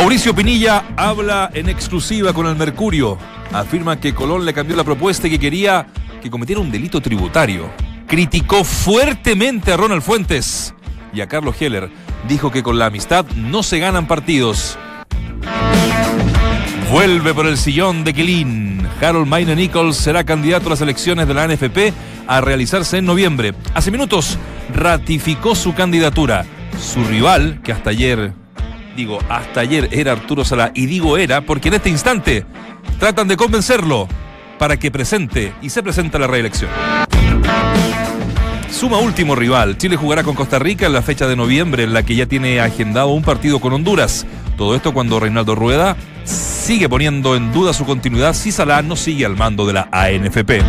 Mauricio Pinilla habla en exclusiva con el Mercurio. Afirma que Colón le cambió la propuesta y que quería que cometiera un delito tributario. Criticó fuertemente a Ronald Fuentes y a Carlos Heller. Dijo que con la amistad no se ganan partidos. Vuelve por el sillón de Quilín. Harold Maine Nichols será candidato a las elecciones de la NFP a realizarse en noviembre. Hace minutos ratificó su candidatura. Su rival, que hasta ayer, digo, hasta ayer era Arturo Sala, y digo era porque en este instante tratan de convencerlo para que presente y se presenta la reelección. Suma último rival. Chile jugará con Costa Rica en la fecha de noviembre, en la que ya tiene agendado un partido con Honduras. Todo esto cuando Reinaldo Rueda sigue poniendo en duda su continuidad si Salah no sigue al mando de la ANFP.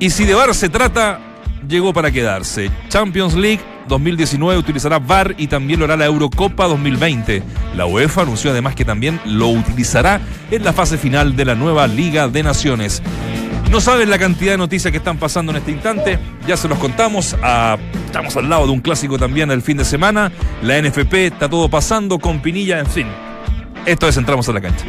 Y si de VAR se trata, llegó para quedarse. Champions League 2019 utilizará VAR y también lo hará la Eurocopa 2020. La UEFA anunció además que también lo utilizará en la fase final de la nueva Liga de Naciones. No saben la cantidad de noticias que están pasando en este instante, ya se los contamos. Ah, estamos al lado de un clásico también el fin de semana. La NFP está todo pasando con Pinilla, en fin. Esto es Entramos a la cancha.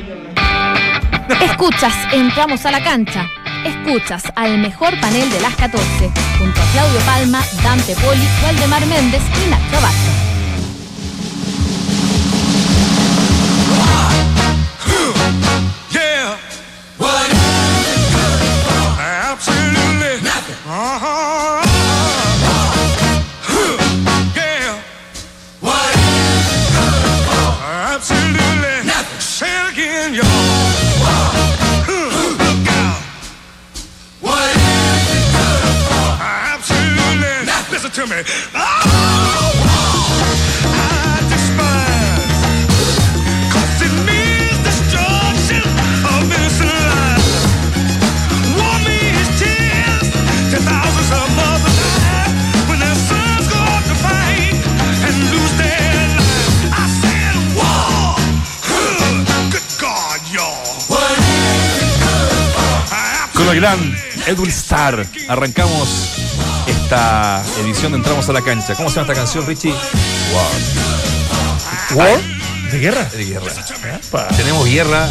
Escuchas, entramos a la cancha. Escuchas al mejor panel de las 14, junto a Claudio Palma, Dante Poli, Waldemar Méndez y Nacho Vázquez. Gran Edwin Starr arrancamos esta edición de Entramos a la cancha. ¿Cómo se llama esta canción, Richie? Wow. ¿War? ¿De guerra? De guerra. Epa. Tenemos guerra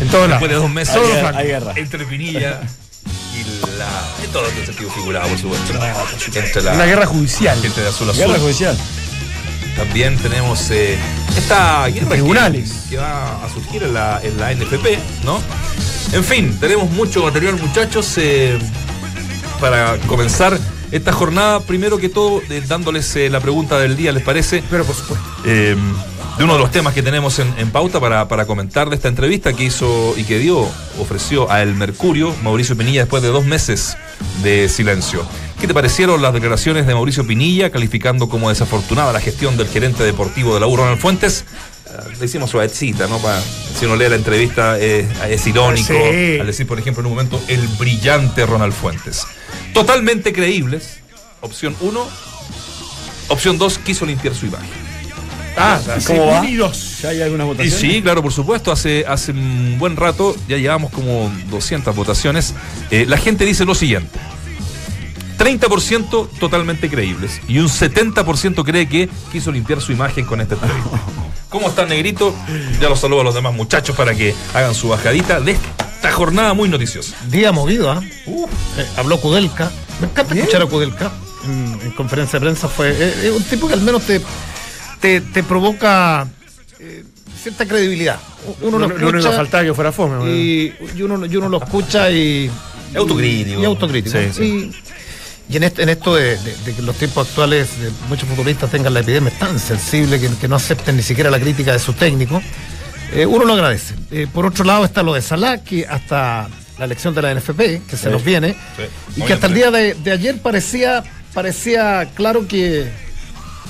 En todos después de dos meses. Hay Franco. hay guerra. Entre Pinilla y la. En todo el sentido figurado, por supuesto. Entre la, Una guerra judicial. gente de azul azul. Guerra judicial. También tenemos eh, esta guerra que- Tribunales. Que, va a surgir en la, en la NFP, ¿no? En fin, tenemos mucho material, muchachos, eh, para comenzar esta jornada. Primero que todo, eh, dándoles eh, la pregunta del día, ¿les parece? Pero por supuesto. Eh, de uno de los temas que tenemos en, en pauta para, para comentar de esta entrevista que hizo y que dio, ofreció a El Mercurio, Mauricio Pinilla, después de dos meses de silencio. ¿Qué te parecieron las declaraciones de Mauricio Pinilla, calificando como desafortunada la gestión del gerente deportivo de la U, Ronald Fuentes? Le hicimos suavecita, ¿no? Para, si uno lee la entrevista, eh, es irónico. Sí. Al decir, por ejemplo, en un momento, el brillante Ronald Fuentes. Totalmente creíbles. Opción 1. Opción 2, quiso limpiar su imagen. Ah, ¿Cómo va? unidos. ¿Ya hay algunas Y votaciones? sí, claro, por supuesto, hace, hace un buen rato, ya llevamos como 200 votaciones, eh, la gente dice lo siguiente. 30% totalmente creíbles y un 70% cree que quiso limpiar su imagen con esta entrevista. ¿Cómo está Negrito? Ya los saludo a los demás muchachos para que hagan su bajadita de esta jornada muy noticiosa. Día movido, ¿ah? Eh, habló Kudelka. Me encanta escuchar a Kudelka. En, en conferencia de prensa fue. eh, Es un tipo que al menos te, te, te provoca eh, cierta credibilidad. Uno No, lo a escucha que fuera fome. y, y uno, y uno lo escucha y. Autocrítico. Y, autocrítico. Sí, sí. Y, y en, este, en esto de, de- de que los tiempos actuales de muchos futbolistas tengan la epidemia tan sensible que, que no acepten ni siquiera la crítica de sus técnicos, eh, uno lo agradece. Eh, por otro lado está lo de Salah, que hasta la elección de la NFP, que se nos viene, y que hasta el día de, de ayer parecía, parecía claro que,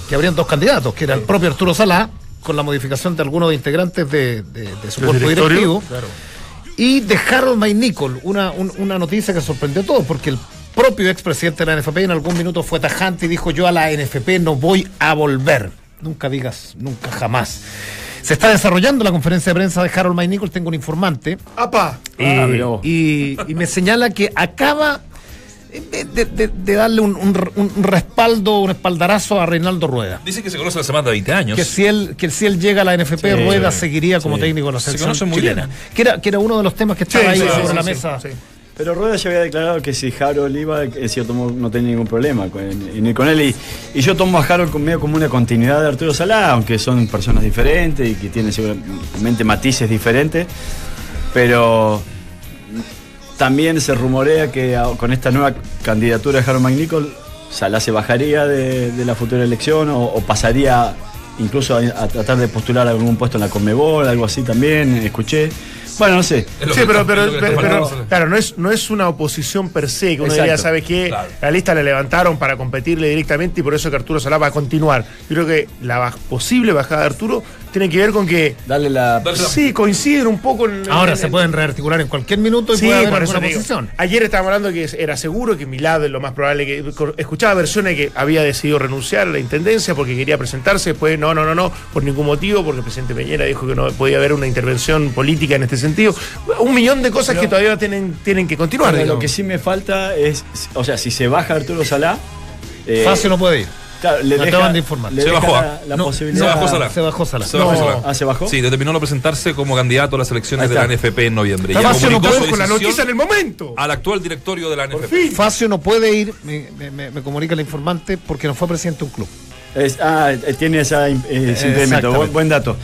que habrían dos candidatos, que era el propio Arturo Salah, con la modificación de algunos integrantes de, su cuerpo directivo, claro. y de Harold May Nicol, una, un- una noticia que sorprendió a todos, porque el propio expresidente de la NFP en algún minuto fue tajante y dijo yo a la NFP no voy a volver. Nunca digas, nunca jamás. Se está desarrollando la conferencia de prensa de Harold May Nicol, tengo un informante, ¡Apa! y, Ah, y- y me señala que acaba de, de- de- de darle un, un- un respaldo, un espaldarazo a Reinaldo Rueda. Dicen que se conocen hace más de 20 años. Que si él, que si él llega a la NFP, Sí, Rueda seguiría como sí. técnico de la Se selección muy chilena. bien. Que era, que era uno de los temas que estaba Sí, ahí sí, sobre sí, la sí, mesa. Pero Rueda ya había declarado que si Harold iba, en cierto modo no tenía ningún problema con, con él. Y, yo tomo a Harold medio como una continuidad de Arturo Salá, aunque son personas diferentes y que tienen seguramente matices diferentes. Pero también se rumorea que con esta nueva candidatura de Harold McNichol, Salá se bajaría de, la futura elección o, o pasaría incluso a, a tratar de postular algún puesto en la Conmebol, algo así también, escuché. Bueno, no sé. Sí, pero, pero, claro, no es, no es una oposición per se, que uno Exacto. diría, ¿sabe qué? Claro. La lista la levantaron para competirle directamente y por eso que Arturo Salá va a continuar. Yo creo que la baj- posible bajada de Arturo tiene que ver con que Darle la. Sí, coinciden un poco en... Ahora en- se en- pueden rearticular en cualquier minuto y Sí, puede haber por eso posición. Ayer estábamos hablando que era seguro que Milad es lo más probable que. Escuchaba versiones que había decidido renunciar a la intendencia porque quería presentarse. Después, no, no, no, no, por ningún motivo, porque el presidente Peñera dijo que no podía haber una intervención política en este sentido. Un millón de cosas Pero- que todavía tienen, tienen que continuar. Lo que sí me falta es, o sea, si se baja Arturo Salá, eh, Fácil no puede ir. Claro, le deja, acaban de informar. le Se bajó, la, ah. la No, posibilidad. se bajó Salá. Se bajó Sala. Se bajó No. Salá. Ah, ¿se bajó? Sí, determinó no presentarse como candidato a las elecciones de la. NFP en noviembre. Ya Fácil no podemos con la noticia en el momento. Al actual directorio de la NFP. Por fin. Facio no puede ir, me, me- me- me comunica el informante, porque no fue presidente de un club. Es- ah, eh, tiene esa, eh, impedimento. Buen, buen dato.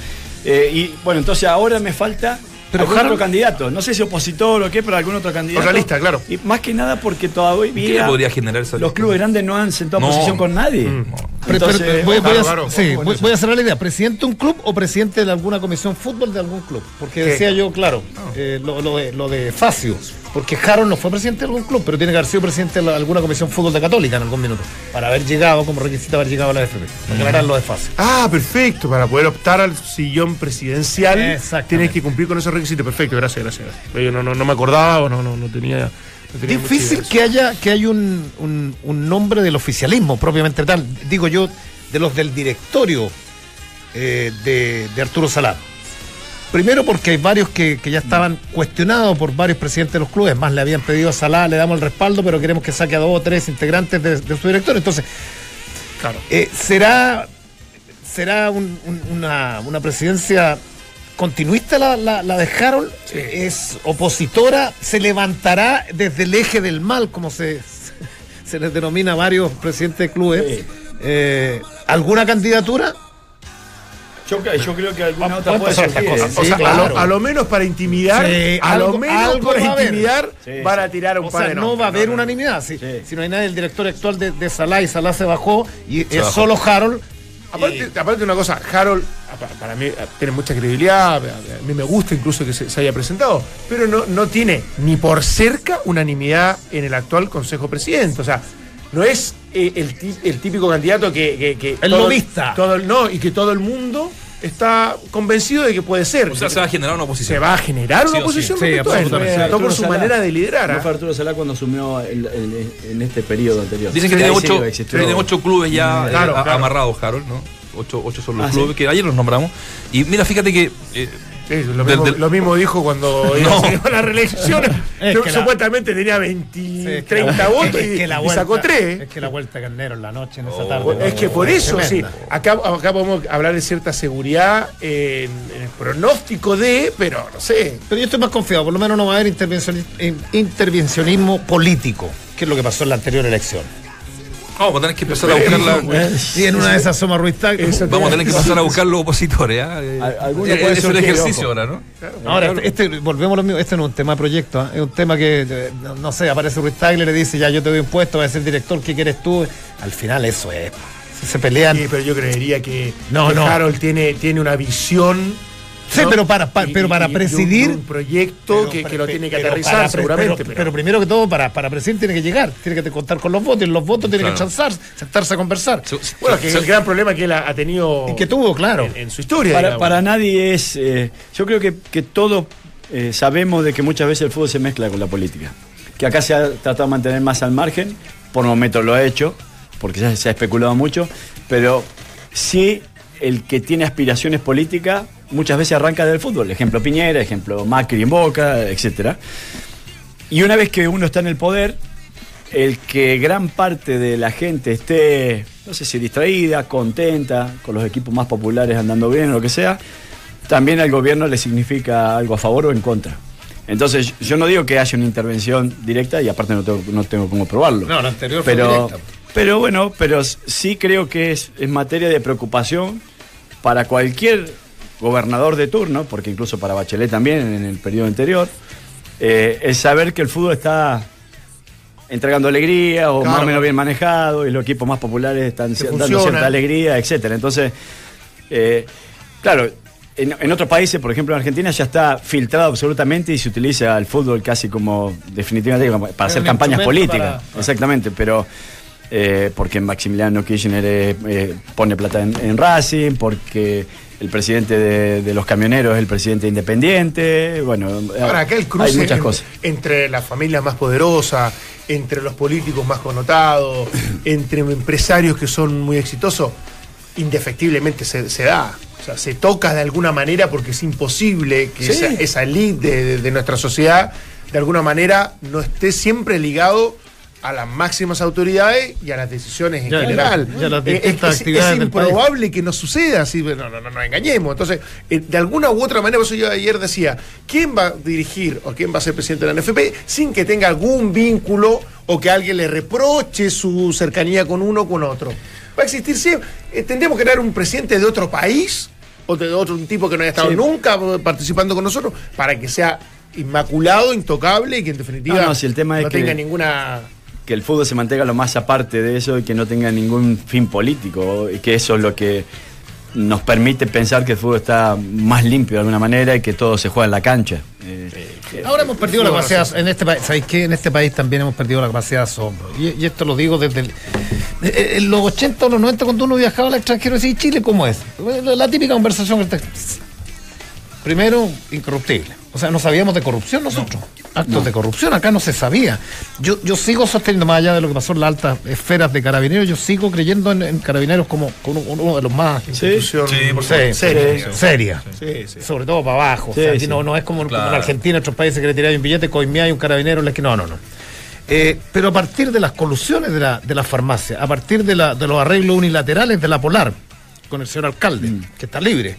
Eh, y bueno, entonces ahora me falta Pero algún otro candidato. No sé si opositor o qué, pero algún otro candidato. Otra lista, claro. Y más que nada porque todavía ¿Qué le podría generar esa los clubes grandes no han sentado No. posición con nadie. Pero- Entonces, pero- voy, voy claro, a, claro, sí, ojo con voy, eso. voy a cerrar la idea. ¿Presidente de un club o presidente de alguna comisión fútbol de algún club? Porque ¿Qué? decía yo, claro, eh, lo, lo de, lo de Facio. Porque Harold no fue presidente de algún club, pero tiene que haber sido presidente de alguna comisión fútbol de Católica en algún minuto. Para haber llegado, como requisito haber llegado a la FP. Para aclarar lo de Facio. Ah, perfecto. Para poder optar al sillón presidencial tienes que cumplir con esos requisitos. Perfecto, gracias, gracias. gracias. Yo no, no, no me acordaba o no, no, no tenía. no Difícil que haya, que haya un, un- un nombre del oficialismo propiamente tal. Digo yo, de los del directorio eh, de, de Arturo Salá. Primero porque hay varios que, que ya estaban cuestionados por varios presidentes de los clubes. Más le habían pedido a Salá, le damos el respaldo, pero queremos que saque a dos o tres integrantes de, de su directorio. Entonces. Claro. eh, ¿será, será un- un- una, una presidencia continuista la, la- la de Harold? ¿Es opositora? ¿Se levantará desde el eje del mal, como se, se les denomina a varios presidentes de clubes? Sí. Eh, ¿Alguna candidatura? Yo, cre- yo creo que alguna Va- otra puede estas ¿eh? cosas. O Sí, sea, a, claro. lo, a lo menos para intimidar, Sí, a algo- lo menos algo para intimidar, Sí, van a sí. tirar un O par sea, de no va a haber unanimidad. Si, Sí. si no hay nadie, el director actual de, de Salá y Salá se bajó y es bajó. solo Harold. Aparte, aparte una cosa, Harold, pa- para mí eh, tiene mucha credibilidad, a a mí me gusta incluso que se, se haya presentado, pero no, no tiene ni por cerca unanimidad en el actual Consejo Presidente. O sea, no es eh, el, el típico candidato que... que- que El todo- lobista. todo el- no, y que todo el mundo está convencido de que puede ser. O sea, se va a generar una Se oposición. va a generar una sí. oposición Sí, absolutamente. por su Salá. manera de liderar. No fue Arturo Salá cuando asumió el- el- en este periodo anterior. Dicen que Sí, tiene ocho, tiene ocho clubes ya Claro, eh, claro. amarrados, Harold, ¿no? Ocho, ocho son los Ah, clubes sí. que ayer los nombramos. Y mira, fíjate que eh, Sí, lo, Del- mismo, del- lo mismo dijo cuando No. a salir a la reelección. Es que la- Supuestamente tenía 20, Sí, 30 votos es y, que la y sacó vuelta- 3. Es que la vuelta de Carnero en la noche, en esa Oh, tarde. Es que por es eso, sí. Acá, acá podemos hablar de cierta seguridad en, en el pronóstico de, pero no sé. Pero yo estoy más confiado, por lo menos no va a haber intervencioni- in- intervencionismo político, que es lo que pasó en la anterior elección. Vamos a tener que empezar a buscar la, Y en una de esas Soma Ruiz Tag- Eso vamos a tener que empezar a buscar los opositores. ¿ah? Eh, eh, es surgir, ejercicio ahora, ¿no? Ahora, este, este- volvemos a lo mismo, este no es un tema de proyecto, ¿ah? es un tema que, eh, no, no sé, aparece Ruiz Tagle, le dice, ya yo te doy un puesto, vas a ser director, ¿qué quieres tú? Al final eso es, se pelean. Sí, pero yo creería que, No, que no. Harold tiene, tiene una visión. Sí, ¿no? pero para, Y- pero para un- presidir... Un, proyecto pero- que, que pero- lo tiene que pero aterrizar para seguramente. Pero, pero- pero primero que todo, para, para presidir tiene que llegar, tiene que contar con los votos, y los votos tienen que Claro. chanzar, sentarse a conversar. Bueno, que es se- el gran problema que él ha, tenido Y que tuvo, claro. en, en su historia. Para, nadie es. eh, yo creo que, que todos eh, sabemos de que muchas veces el fútbol se mezcla con la política. Que acá se ha tratado de mantener más al margen, por momentos lo ha hecho, porque ya se ha especulado mucho, pero sí el que tiene aspiraciones políticas muchas veces arranca del fútbol. Ejemplo Piñera, ejemplo Macri en Boca, etcétera. Y una vez que uno está en el poder, el que gran parte de la gente esté, no sé si distraída, contenta, con los equipos más populares andando bien o lo que sea, también al gobierno le significa algo a favor o en contra. Entonces, yo no digo que haya una intervención directa y aparte no tengo, no tengo cómo probarlo. No, la anterior fue pero, directa. pero bueno, pero sí creo que es, es materia de preocupación para cualquier gobernador de turno, porque incluso para Bachelet también en el periodo anterior, eh, es saber que el fútbol está entregando alegría o más o menos bien manejado y los equipos más populares están Que dando funciona. cierta alegría, etcétera. Entonces, eh, claro, en, en otros países, por ejemplo en Argentina, ya está filtrado absolutamente y se utiliza el fútbol casi como definitivamente para hacer campañas políticas. para- Exactamente, pero eh, porque Maximiliano Kirchner eh, eh, pone plata en, en Racing, porque el presidente de, de los camioneros es el presidente independiente, bueno, Ahora, acá el cruce hay muchas en- cosas. entre las familias más poderosas, entre los políticos más connotados, entre empresarios que son muy exitosos, indefectiblemente se, se da. O sea, se toca de alguna manera porque es imposible que Sí. esa, esa elite de, de- de nuestra sociedad, de alguna manera, no esté siempre ligado a las máximas autoridades y a las decisiones en Ya, general. ya Eh, es, improbable que no suceda así. No, no, no nos engañemos. Entonces, eh, de alguna u otra manera, por eso yo ayer decía, ¿quién va a dirigir o quién va a ser presidente de la NFP sin que tenga algún vínculo o que alguien le reproche su cercanía con uno o con otro? Va a existir siempre. Eh, tendríamos que crear un presidente de otro país o de otro tipo que no haya estado Sí. nunca participando con nosotros para que sea inmaculado, intocable y que en definitiva No, no, si el tema es no que- tenga ninguna... que el fútbol se mantenga lo más aparte de eso y que no tenga ningún fin político y que eso es lo que nos permite pensar que el fútbol está más limpio de alguna manera y que todo se juega en la cancha. Eh, Ahora hemos perdido la capacidad, en este país, ¿sabéis qué? En este país también hemos perdido la capacidad de asombro. Y, y esto lo digo desde el- eh, en los 80 o los 90 cuando uno viajaba al extranjero, decía, ¿y Chile cómo es? La, típica conversación que Primero, incorruptible. O sea, no sabíamos de corrupción nosotros. Actos de corrupción, acá no se sabía. Yo, yo sigo sosteniendo, más allá de lo que pasó en las altas esferas de carabineros, yo sigo creyendo en, en carabineros como, como uno, uno de los más institución Sí, por Sí, seria. seria. Sí, sí. Sobre todo para abajo. Sí, o sea, aquí sí. no, no es como, en Argentina, en otros países que le tiráis un billete, coimea y un carabinero en la esquina. No, no, no. Eh, pero a partir de las colusiones de la, de la farmacia, a partir de, la, de los arreglos unilaterales de la Polar con el señor alcalde, que está libre,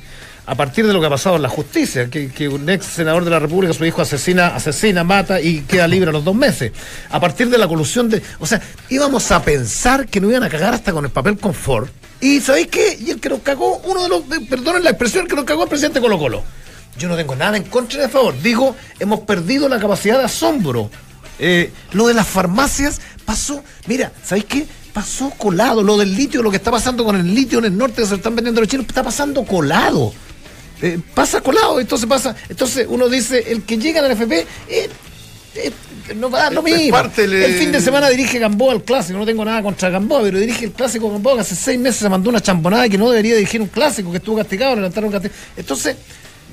a partir de lo que ha pasado en la justicia, que, un ex senador de la República, su hijo asesina, asesina, mata y queda libre a los dos meses, a partir de la colusión de. O sea, íbamos a pensar que no iban a cagar hasta con el papel confort. Y ¿sabéis qué? Y el que nos cagó, uno de los, de- perdonen la expresión, el que nos cagó el presidente Colo Colo. Yo no tengo nada en contra ni favor. Digo, hemos perdido la capacidad de asombro. Eh, lo de las farmacias pasó, mira, ¿sabéis qué? Pasó colado. Lo del litio, lo que está pasando con el litio en el norte que se lo están vendiendo los chinos, está pasando colado. Eh, pasa colado, entonces pasa. Entonces uno dice, el que llega al NFP, eh, eh, no va a dar lo mismo. El fin de semana dirige Gamboa al clásico, no tengo nada contra Gamboa, pero dirige el clásico Gamboa que hace seis meses se mandó una champonada que no debería dirigir un clásico, que estuvo castigado, le levantaron un castigo. Entonces,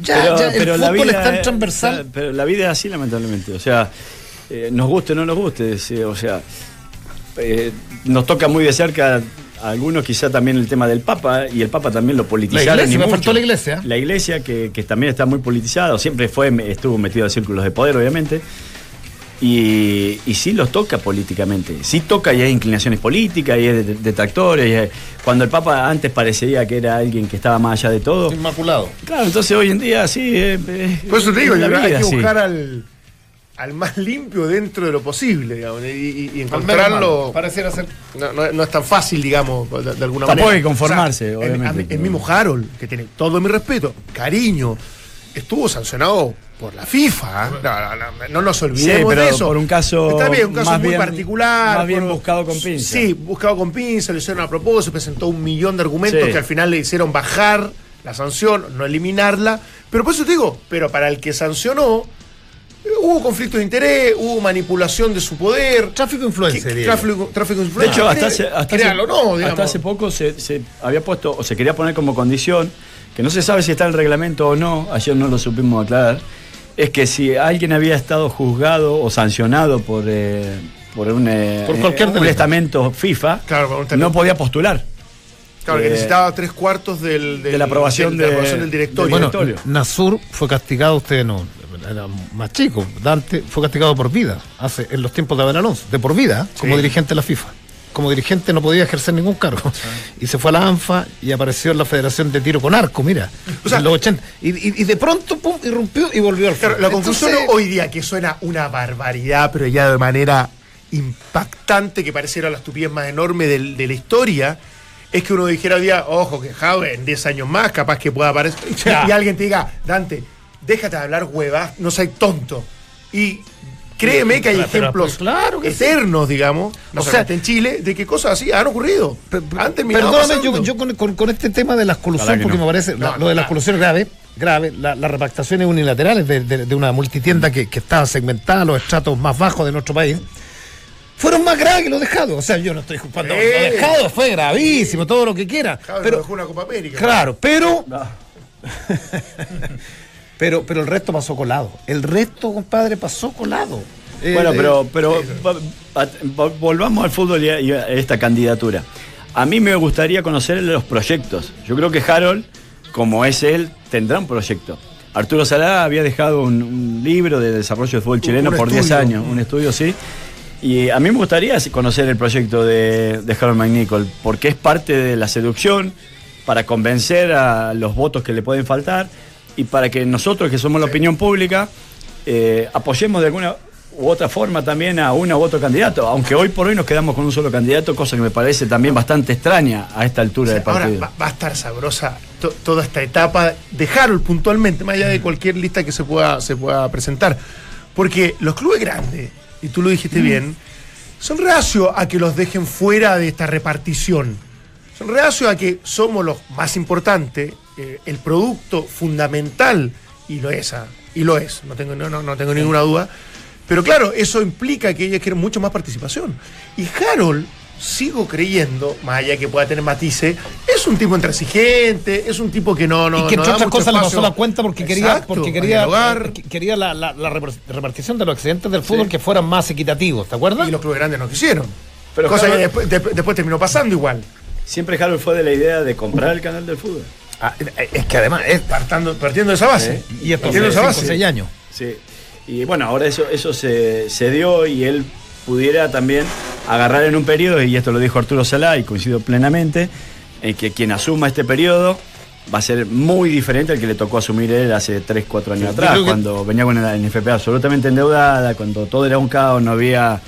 ya, ya el fútbol es tan es- transversal. Pero la vida es así, lamentablemente. O sea, eh, nos guste o no nos guste. o sea, eh, nos toca muy de cerca algunos quizá también el tema del Papa y el Papa también lo politizaron. iglesia, y me faltó la iglesia. La iglesia que, que también está muy politizada, siempre fue, estuvo metido en círculos de poder, obviamente. Y, y sí los toca políticamente. Sí toca y hay inclinaciones políticas, y hay detractores. cuando el Papa antes parecía que era alguien que estaba más allá de todo. Inmaculado. Claro, entonces hoy en día sí. eh, eh, Por eso te digo, es la que vida, que sí. buscar al, al más limpio dentro de lo posible, digamos, y, encontrarlo. Pareciera ser. No, no- no es tan fácil, digamos, de, de alguna Tampoco manera. que conformarse, el- obviamente. El, mismo Harold, que tiene todo mi respeto, cariño, estuvo sancionado por la FIFA. ¿eh? No, no, no, no nos olvidemos Sí, pero de eso. por un caso Está bien, un caso más muy bien- particular. más bien por- buscado con pinza. Sí, buscado con pinza, lo hicieron a propósito, presentó un millón de argumentos Sí. que al final le hicieron bajar la sanción, no eliminarla. Pero por eso te digo, pero para el que sancionó, hubo conflicto de interés, hubo manipulación de su poder. Tráfico de influencia. que-. Tráfico, tráfico de De influencia. hecho, hasta hace, hasta, créalo, hace, no, hasta digamos. hace poco se, se había puesto o se quería poner como condición, que no se sabe si está en el reglamento o no, ayer no lo supimos aclarar, es que si alguien había estado juzgado o sancionado por, eh, por un, eh, Por cualquier un delito. estamento FIFA, Claro, un no podía postular. Claro, que eh, necesitaba tres cuartos del, del- de la aprobación del- de la de- aprobación del directorio. Bueno, directorio. Nasur fue castigado, ustedes no, era más chico. Dante fue castigado por vida, hace en los tiempos de Abel Alonso, de por vida, como dirigente de la FIFA. Como dirigente no podía ejercer ningún cargo. Y se fue a la ANFA y apareció en la Federación de Tiro con Arco, mira, O sea- en los 80. Y, y- y de pronto, pum, irrumpió y volvió al fútbol. la conclusión Entonces, hoy día, que suena una barbaridad, pero ya de manera impactante, que pareciera la estupidez más enorme de, la historia, es que uno dijera hoy día, ojo, que Jave en 10 años más capaz que pueda aparecer. Ya. Y alguien te diga, Dante, déjate de hablar huevas, no seas tonto. Y créeme que hay Pero- pero- ejemplos claro que sí. eternos, digamos, no O sea- en Chile, de que cosas así han ocurrido. Han terminado Perdóname, yo, yo con, con- con este tema de las colusiones, que porque no. me parece, la- No, lo de las colusiones grave, grave, la- las repactaciones unilaterales de, de- de una multitienda que, que estaba segmentada a los estratos más bajos de nuestro país, fueron más graves que los dejados. O sea, yo no estoy culpando. Sí. Lo dejado fue gravísimo, todo lo que quiera. Nos Pero, dejó una Copa América. claro, pero. pero, pero el resto pasó colado. El resto, compadre, pasó colado. Eh, Bueno, eh, pero, pero va- va- va- volvamos al fútbol y a, y a esta candidatura. A mí me gustaría conocer los proyectos. Yo creo que Harold, como es él, tendrá un proyecto. Arturo Salá había dejado un, un libro de desarrollo del fútbol chileno un por 10 estudio. años, un estudio, sí. Y a mí me gustaría conocer el proyecto de, de Harold McNichol, porque es parte de la seducción para convencer a los votos que le pueden faltar y para que nosotros, que somos la opinión pública, eh, apoyemos de alguna u otra forma también a uno u otro candidato, aunque hoy por hoy nos quedamos con un solo candidato, cosa que me parece también bastante extraña a esta altura del Ahora partido. va, va a estar sabrosa to- toda esta etapa de Harold puntualmente, más allá de cualquier lista que se pueda, se pueda presentar. Porque los clubes grandes, y tú lo dijiste bien, son reacios a que los dejen fuera de esta repartición. Son reacios a que somos los más importantes, eh, el producto fundamental, y lo es, ah, y lo es, no tengo, no, no, no tengo ninguna duda. Pero claro, eso implica que ellos quieren mucho más participación. Y Harold, sigo creyendo, más allá que pueda tener matices, es un tipo intransigente, es un tipo que no, no. y que no entre da otras cosas le pasó espacio. la cuenta porque quería, Exacto, porque a quería, dialogar. eh, que- quería la, la- la repar- repartición de los accidentes del fútbol que fueran más equitativos, ¿te acuerdas? Y los clubes grandes no quisieron. Pero Cosa que Harold- después, después- después terminó pasando igual. Siempre Harold fue de la idea de comprar el canal del fútbol. Ah, es que además es, Partando, partiendo de esa base. y esto partiendo de esa base. 5 o 6 años. Sí. Y bueno, ahora eso, eso se, se dio y él pudiera también agarrar en un periodo, y esto lo dijo Arturo Salá y coincido plenamente, en que quien asuma este periodo va a ser muy diferente al que le tocó asumir él hace 3, 4 años atrás, que- cuando venía con la NFP absolutamente endeudada, cuando todo era un caos, no había,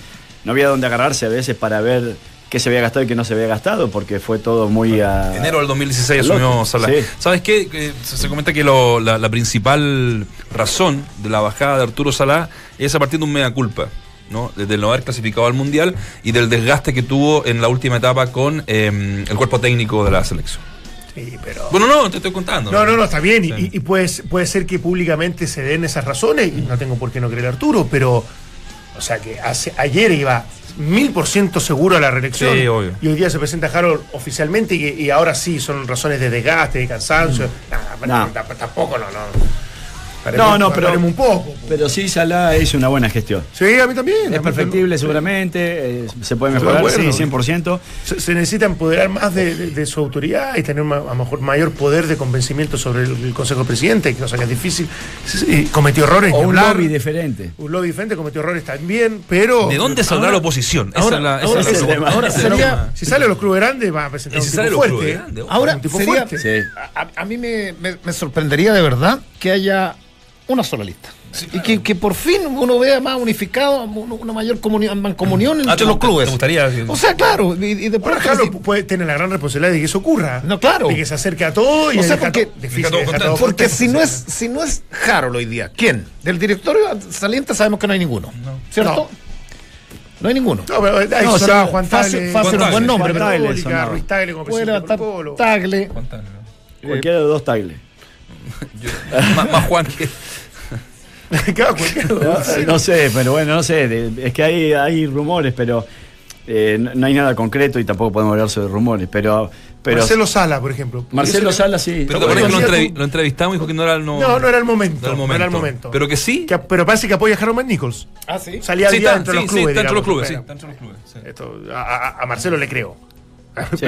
no había dónde agarrarse a veces para ver qué se había gastado y qué no se había gastado, porque fue todo muy a... Enero del 2016 Loco, asumió Salah. sí. ¿Sabes qué? Eh, se, comenta que lo- la, la principal razón de la bajada de Arturo Salá es a partir de un mea culpa. ¿no? Desde el no haber clasificado al Mundial y del desgaste que tuvo en la última etapa con eh, el cuerpo técnico de la selección. Sí, pero. Bueno, no, te estoy contando. No, no, no, está bien. y- Sí. Y, y puede, puede ser que públicamente se den esas razones, y no tengo por qué no creer a Arturo, pero. O sea que hace, ayer iba mil por ciento seguro a la reelección. Sí, obvio. Y hoy día se presenta Harold oficialmente y, y ahora sí son razones de desgaste, de cansancio. Nah, tamp- Tampoco, no, no. No, Paremos- no, pero- paremos un poco. Pero sí, Salá hizo una buena gestión. Sí, a mí también. Es mí perfectible también. seguramente, eh, se puede mejorar, sí, acuerdo. 100%. Se, se necesita empoderar más de, de- de su autoridad y tener ma- a lo mejor mayor poder de convencimiento sobre el, el Consejo de Presidente, cosa que es difícil. Sí, sí, cometió errores. O un hablar. lobby diferente. Un lobby diferente cometió errores también, pero. ¿De dónde saldrá la oposición? Esa ahora- esa es la ese sería-. Si sale a los clubes grandes, va a presentar Y un tipo fuerte. ¿eh? Ahora Un tipo sería, fuerte. Sí. a, a mí me, me- me sorprendería de verdad que haya una sola lista. Y que, que por fin uno vea más unificado, una, mayor comunión, mancomunión Ah, entre ¿te- los clubes. te gustaría O sea, claro, y, y de Ahora Carlos puede tener la gran responsabilidad de que eso ocurra. No, claro. De que se acerque a todo y O sea, porque- difícil todo dejar contento. todo Porque contento, si no es si no es Harold hoy día, ¿quién? Del directorio saliente sabemos que no hay ninguno. ¿Cierto? No. No, hay ninguno. No, pero ahí No, sonaba Juan Tagle. fácil, un buen nombre, Juan Tagle. Ruiz Tagle como presidente. Tagle. Cualquiera de los dos tagles. más, más Juan que. Claro, cualquiera de los No, no sé, pero bueno, no sé. es que hay, hay rumores, pero eh, no, no hay nada concreto y tampoco podemos hablar sobre rumores. Pero, pero Marcelo Sala, por ejemplo. Marcelo Sala sí. Pero que lo, entrevi- tú- lo entrevistamos y dijo que no era, no, No, no era el momento. no era el no momento. era el momento. Pero que sí. Que- pero parece que apoya a Harold Nichols. Ah, sí. Salía sí, día está, dentro de sí, los sí, clubes. está de los clubes, sí, pero está dentro de los clubes. sí. esto, a, a- a Marcelo le creo. Sí.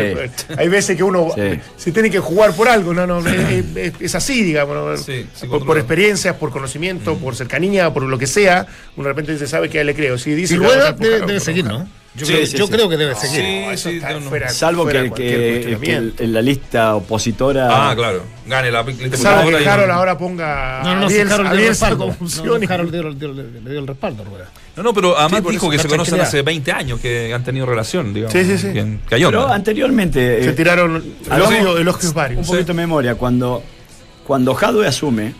Hay veces que uno Sí. se tiene que jugar por algo, no, no, es, es- es así, digamos, ¿no? Sí, sí, por, por experiencias, por conocimiento, por cercanía, por lo que sea, uno de repente se sabe que a él le creo. Si dice debe, seguir. ¿no? Yo, Sí, creo, sí, yo sí. creo que debe Sí, seguir. eso sí, está no, no. fuera- Salvo fuera que, que- que el- la lista opositora. Ah, claro. Gane la lista Salvo que Harold ahora ponga No, no, no, Bielsa, Harold dio el respaldo. No, Harold le dio el respaldo, Rueda. No, no, pero además dijo eso, que se conocen hace 20 años que han tenido relación, digamos. Sí, sí, sí. Onda. Pero anteriormente. se eh, tiraron hagamos elogio- elogios varios. Un poquito de memoria. Cuando, cuando Jadwe asume,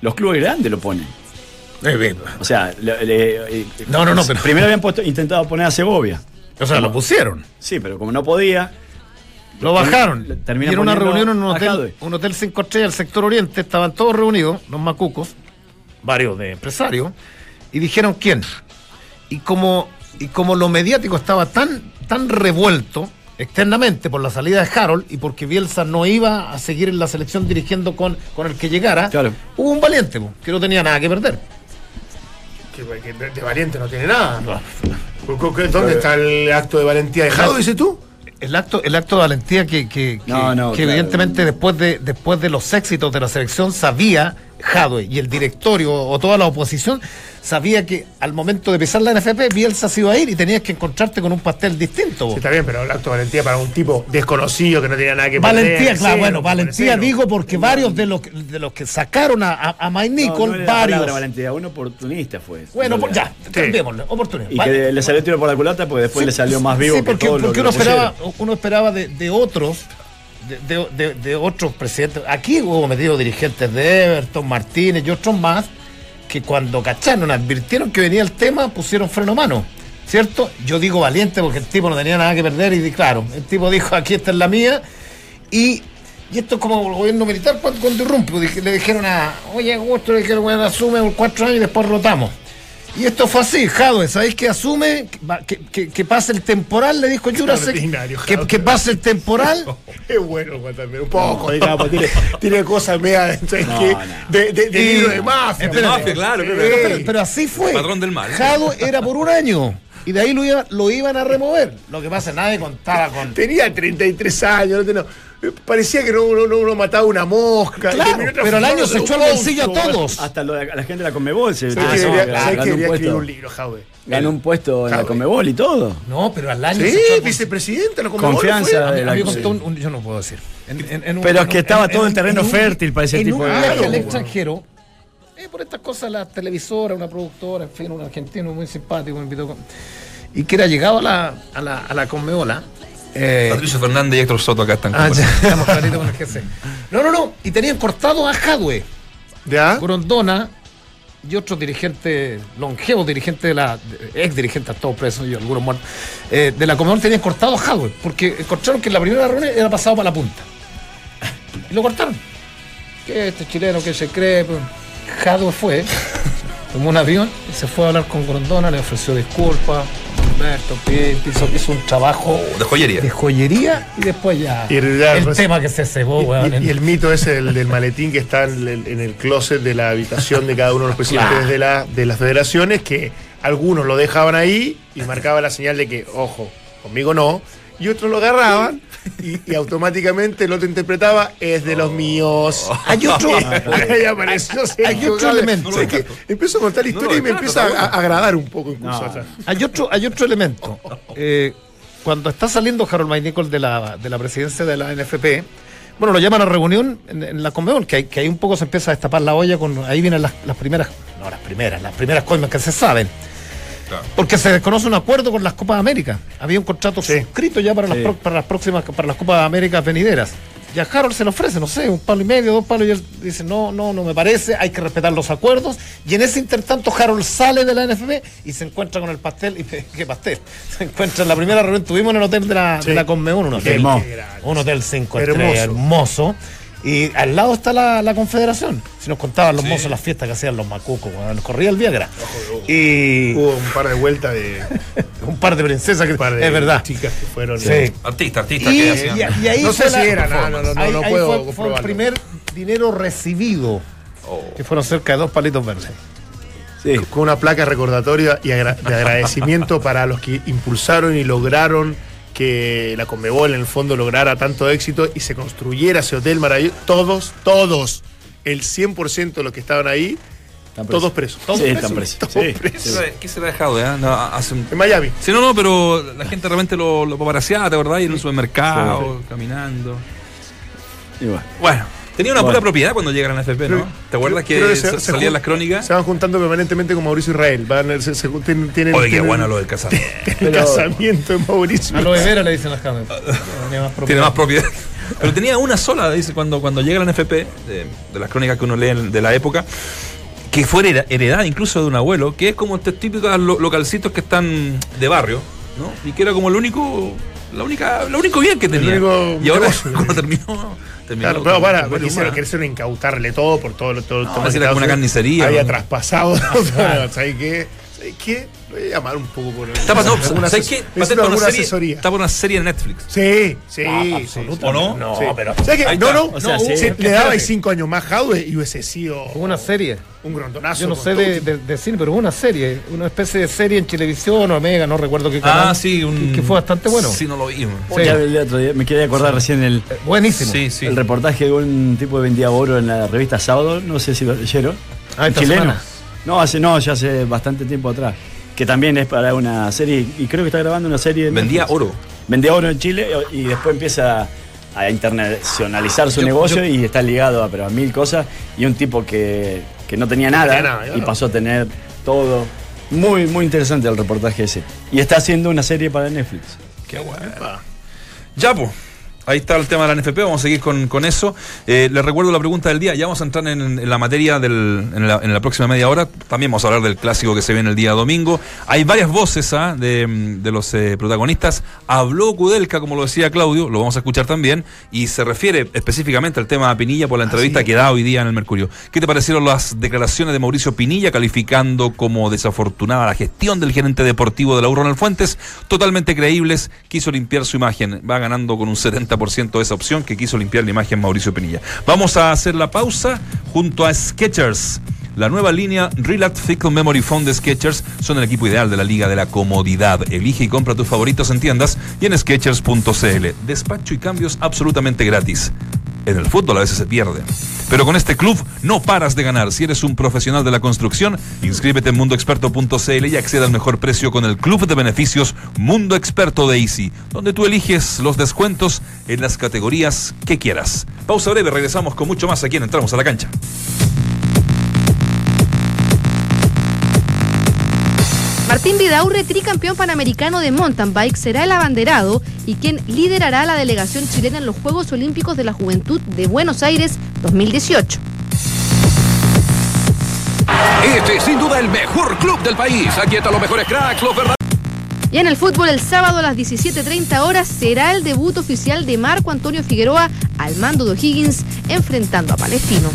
los clubes grandes lo ponen. O sea, le- le- eh, No, no, no, pero- primero habían puesto- intentado poner a Segovia. O sea, lo pusieron. Sí, pero como no podía, Lo bajaron. Termina y era una reunión en un hotel, un hotel 5 estrellas del sector oriente. Estaban todos reunidos, los macucos, varios de empresarios, y dijeron quién. Y como, y como lo mediático estaba tan, tan revuelto externamente por la salida de Harold y porque Bielsa no iba a seguir en la selección dirigiendo con, con el que llegara, Claro. hubo un valiente que no tenía nada que perder. Que, que de, valiente no tiene nada. ¿Cu- cu- cu- ¿Dónde está el acto de valentía dejado, dices tú? El acto, el acto de valentía que, que, que- No, no, que claro. evidentemente después de, después de los éxitos de la selección sabía Jadwe y el directorio o toda la oposición sabía que al momento de pisar la NFP Bielsa se iba a ir y tenías que encontrarte con un pastel distinto. Sí, está bien, pero el acto de valentía para un tipo desconocido que no tenía nada que Valentía, perder, claro, cero, bueno, valentía cero. digo porque varios de los, de los que sacaron a, a, a Mike no, no la varios. palabra valentía, un oportunista fue. Bueno, En pues ya, cambiémosle, oportunidad. Y Vale. que le salió tiro por la culata porque después Sí, le salió más vivo sí, que porque, todo lo porque que uno esperaba, uno esperaba de, de otros, de, de- otros presidentes. Aquí hubo metido dirigentes de Everton, Martínez y otros más, que cuando cacharon, advirtieron que venía el tema, pusieron freno a mano. ¿Cierto? Yo digo valiente porque el tipo no tenía nada que perder y claro, el tipo dijo, aquí esta es la mía. Y, y esto es como el gobierno militar cuando, cuando irrumpe. Le dijeron a, oye, Augusto, le dijeron, bueno, asume por cuatro años y después rotamos. Y esto fue así, Jadwe, ¿sabéis que asume? Que, que, que- que pase el temporal, le dijo Jurasek. Que, que pase el temporal. Es bueno Juan, también, un poco, digamos, tiene, tiene cosas media ¿sabes No, no. de, de, de Y- libro de mafia. Espérate. Mafia, claro, Sí. claro. pero, pero así fue. Patrón del mal. Jadwe era por un año. Y de ahí lo, iba- lo iban a remover. Lo que pasa, nadie contaba con. Tenía 33 años, no tenía- parecía que no, no, no- no mataba una mosca. Claro, pero al año se echó en al un bolsillo a todos. Hasta lo de- a la gente de la Conmebol se ¿Sabes ah, sí, un debería escribir puesto. un libro? Ganó un puesto en la Jadwe. Conmebol y todo. No, pero al año. se Sí, echó vicepresidente, lo Conmebol Confianza fue. A mí- de a la- un- un- yo no puedo decir. En- en- en un- Pero en es que un- estaba en- todo en- el terreno en un- fértil para ese en tipo un de- al bueno. extranjero. Eh, por estas cosas, la televisora, una productora, en fin, un argentino muy simpático, me invitó. con- Y que era llegado a la, a la, a la Conmeola. eh, Patricio Fernández y Héctor Soto acá están. ah, ya, estamos claritos con el GC. No, no, no. Y tenían cortado a Jadwe. ¿Ya? Grondona y otros dirigentes, longevos dirigentes de la, de- ex dirigentes, todos presos y algunos muertos, eh, de la Comedor tenían cortado a Jadwe, porque encontraron que en la primera reunión era pasado para la punta. Y lo cortaron. Que este chileno que se cree, pues, Jadwe fue, tomó un avión y se fue a hablar con Grondona, le ofreció disculpas, Humberto, Pi- hizo, hizo un trabajo De joyería. de joyería y después ya, Y ya, el pues, tema que se cebó, Y, weón, y- y el mito ese del, del maletín que está en el, en el closet de la habitación de cada uno de los presidentes Claro. de, la, de las federaciones, que algunos lo dejaban ahí y marcaba la señal de que, ojo, conmigo no, y otros lo agarraban y, y automáticamente el otro interpretaba, es de los míos. Hay otro- Ahí apareció Hay otro elemento. Empiezo a contar la No lo historia y me empieza a, agradar un poco incluso. No. Hay otro, hay otro elemento. Eh, cuando está saliendo Harold May Nichols de la, de la presidencia de la NFP, bueno, lo llaman a reunión en, en la Conmebol, que, hay- que ahí un poco se empieza a destapar la olla con. Ahí vienen las, las primeras. No, las primeras, las primeras coimas que se saben. Claro. Porque se desconoce un acuerdo con las Copas América. Había un contrato Sí. suscrito ya para, Sí. las, pro- para las próximas, para las Copas Américas venideras. Y a Harold se le ofrece, no sé, un palo y medio, dos palos, y él dice, no, no, no me parece, hay que respetar los acuerdos. Y en ese intertanto Harold sale de la NFP y se encuentra con el pastel. Y ¿qué pastel? Se encuentra en la primera reunión, tuvimos en el hotel de la, Sí. de la Conmebol, un hotel, Hermoso. un hotel cinco Hermoso. estrellas, hermoso. Y al lado está la, la confederación. Si nos contaban los Sí. mozos las fiestas que hacían los macucos, cuando nos corría el Viagra. Y Hubo un par de vueltas de, un par de princesas que un par de es verdad. chicas que fueron. Sí. Artista, artista Y, que hacían. y ahí No fue sé si era, no, no, no, no, ahí- no ahí puedo fue, fue el primer dinero recibido, Oh. que fueron cerca de dos palitos verdes. Sí. con una placa recordatoria y agra- de agradecimiento para los que impulsaron y lograron que la Conmebol en el fondo lograra tanto éxito y se construyera ese hotel maravilloso. Todos, todos, el 100% de los que estaban ahí, Están todos presos. Todos Sí, presos. están presos. Todos Sí, presos. ¿Qué se- ¿Qué se le ha dejado? eh? No, hace un- En Miami. Sí, no, no, pero la gente realmente lo, lo paparaseaba, ¿te acordás? Ir en el supermercado, caminando. Y bueno. Bueno, tenía una Bueno. pura propiedad cuando llega a la FP, ¿no? ¿Te acuerdas que, que se- sa- se salían las crónicas? Se van juntando permanentemente con Mauricio Israel. Van, se, se- tienen, tienen- Oye, qué bueno lo del casamiento. El casamiento de Mauricio. A lo de Vera le dicen las cámaras. Tiene más Tiene más propiedad. Pero tenía una sola, dice, cuando, cuando llega la NFP, de, de las crónicas que uno lee de la época, que fue hereda- heredada incluso de un abuelo, que es como estos típicos lo- localcitos que están de barrio, ¿no? Y que era como el único, la única, lo único bien que tenía. único y ahora, negocio cuando terminó Claro, pero para, porque varios quisieron, incautarle todo por todo, lo- todo No, que era como una carnicería, Había ¿no? traspasado. ¿Sabes qué? Lo voy a llamar un poco por. Está pasando, alguna ¿sabes ases- qué? necesito Patenta una alguna serie, asesoría. está por una serie de Netflix. Sí, sí, sí. ¿O no? No, Sí. pero. ¿Sabes qué? No, no, O sea, no, sí. si le daba cinco años más Jadwe y hubiese sido Hubo una serie. un grondonazo. Yo no sé de, de- de cine, pero hubo una serie, una especie de serie en televisión o Omega, no recuerdo qué canal. Ah, sí, un... que, que fue bastante bueno. Sí, no lo vimos. Sí. Ya el otro día, me quería acordar recién el, Eh, Buenísimo. Sí, sí. el reportaje de un tipo que vendía oro en la revista Sábado, no sé si lo leyeron. Ah, chileno. semana. No, hace no, ya hace bastante tiempo atrás. Que también es para una serie, y creo que está grabando una serie. en Vendía oro. Vendía oro en Chile y después empieza a internacionalizar su Yo- negocio yo- y está ligado a, pero a mil cosas. Y un tipo que, que no tenía nada, y pasó a tener todo. Muy, muy interesante el reportaje ese. Y está haciendo una serie para Netflix. Qué bueno. Ya, pues. Ahí está el tema de la NFP, vamos a seguir con, con eso. Eh, les recuerdo la pregunta del día, ya vamos a entrar en, en la materia del, en, la, en la próxima media hora. También vamos a hablar del clásico que se viene el día domingo. Hay varias voces ¿ah? de, de los eh, protagonistas. Habló Kudelka, como lo decía Claudio, lo vamos a escuchar también, y se refiere específicamente al tema de Pinilla por la entrevista que da hoy día en el Mercurio. ¿Qué te parecieron las declaraciones de Mauricio Pinilla calificando como desafortunada la gestión del gerente deportivo de la U Ronald Fuentes? Totalmente creíbles, quiso limpiar su imagen. Va ganando con un 70% esa opción que quiso limpiar la imagen Mauricio Pinilla. Vamos a hacer la pausa junto a Sketchers. La nueva línea Relax Fickle Memory Foam de Sketchers son el equipo ideal de la Liga de la Comodidad. Elige y compra tus favoritos en tiendas y en Sketchers.cl. Despacho y cambios absolutamente gratis. En el fútbol a veces se pierde. Pero con este club no paras de ganar. Si eres un profesional de la construcción, inscríbete en mundoexperto.cl y acceda al mejor precio con el club de beneficios Mundo Experto de Easy, donde tú eliges los descuentos en las categorías que quieras. Pausa breve, regresamos con mucho más aquí en Entramos a la Cancha. Martín Vidaurre, tricampeón panamericano de mountain bike, será el abanderado y quien liderará la delegación chilena en los Juegos Olímpicos de la Juventud de Buenos Aires 2018. Este es sin duda el mejor club del país. Aquí están los mejores cracks, los verdaderos. Y en el fútbol, el sábado a las 17.30 horas será el debut oficial de Marco Antonio Figueroa al mando de O'Higgins enfrentando a Palestino.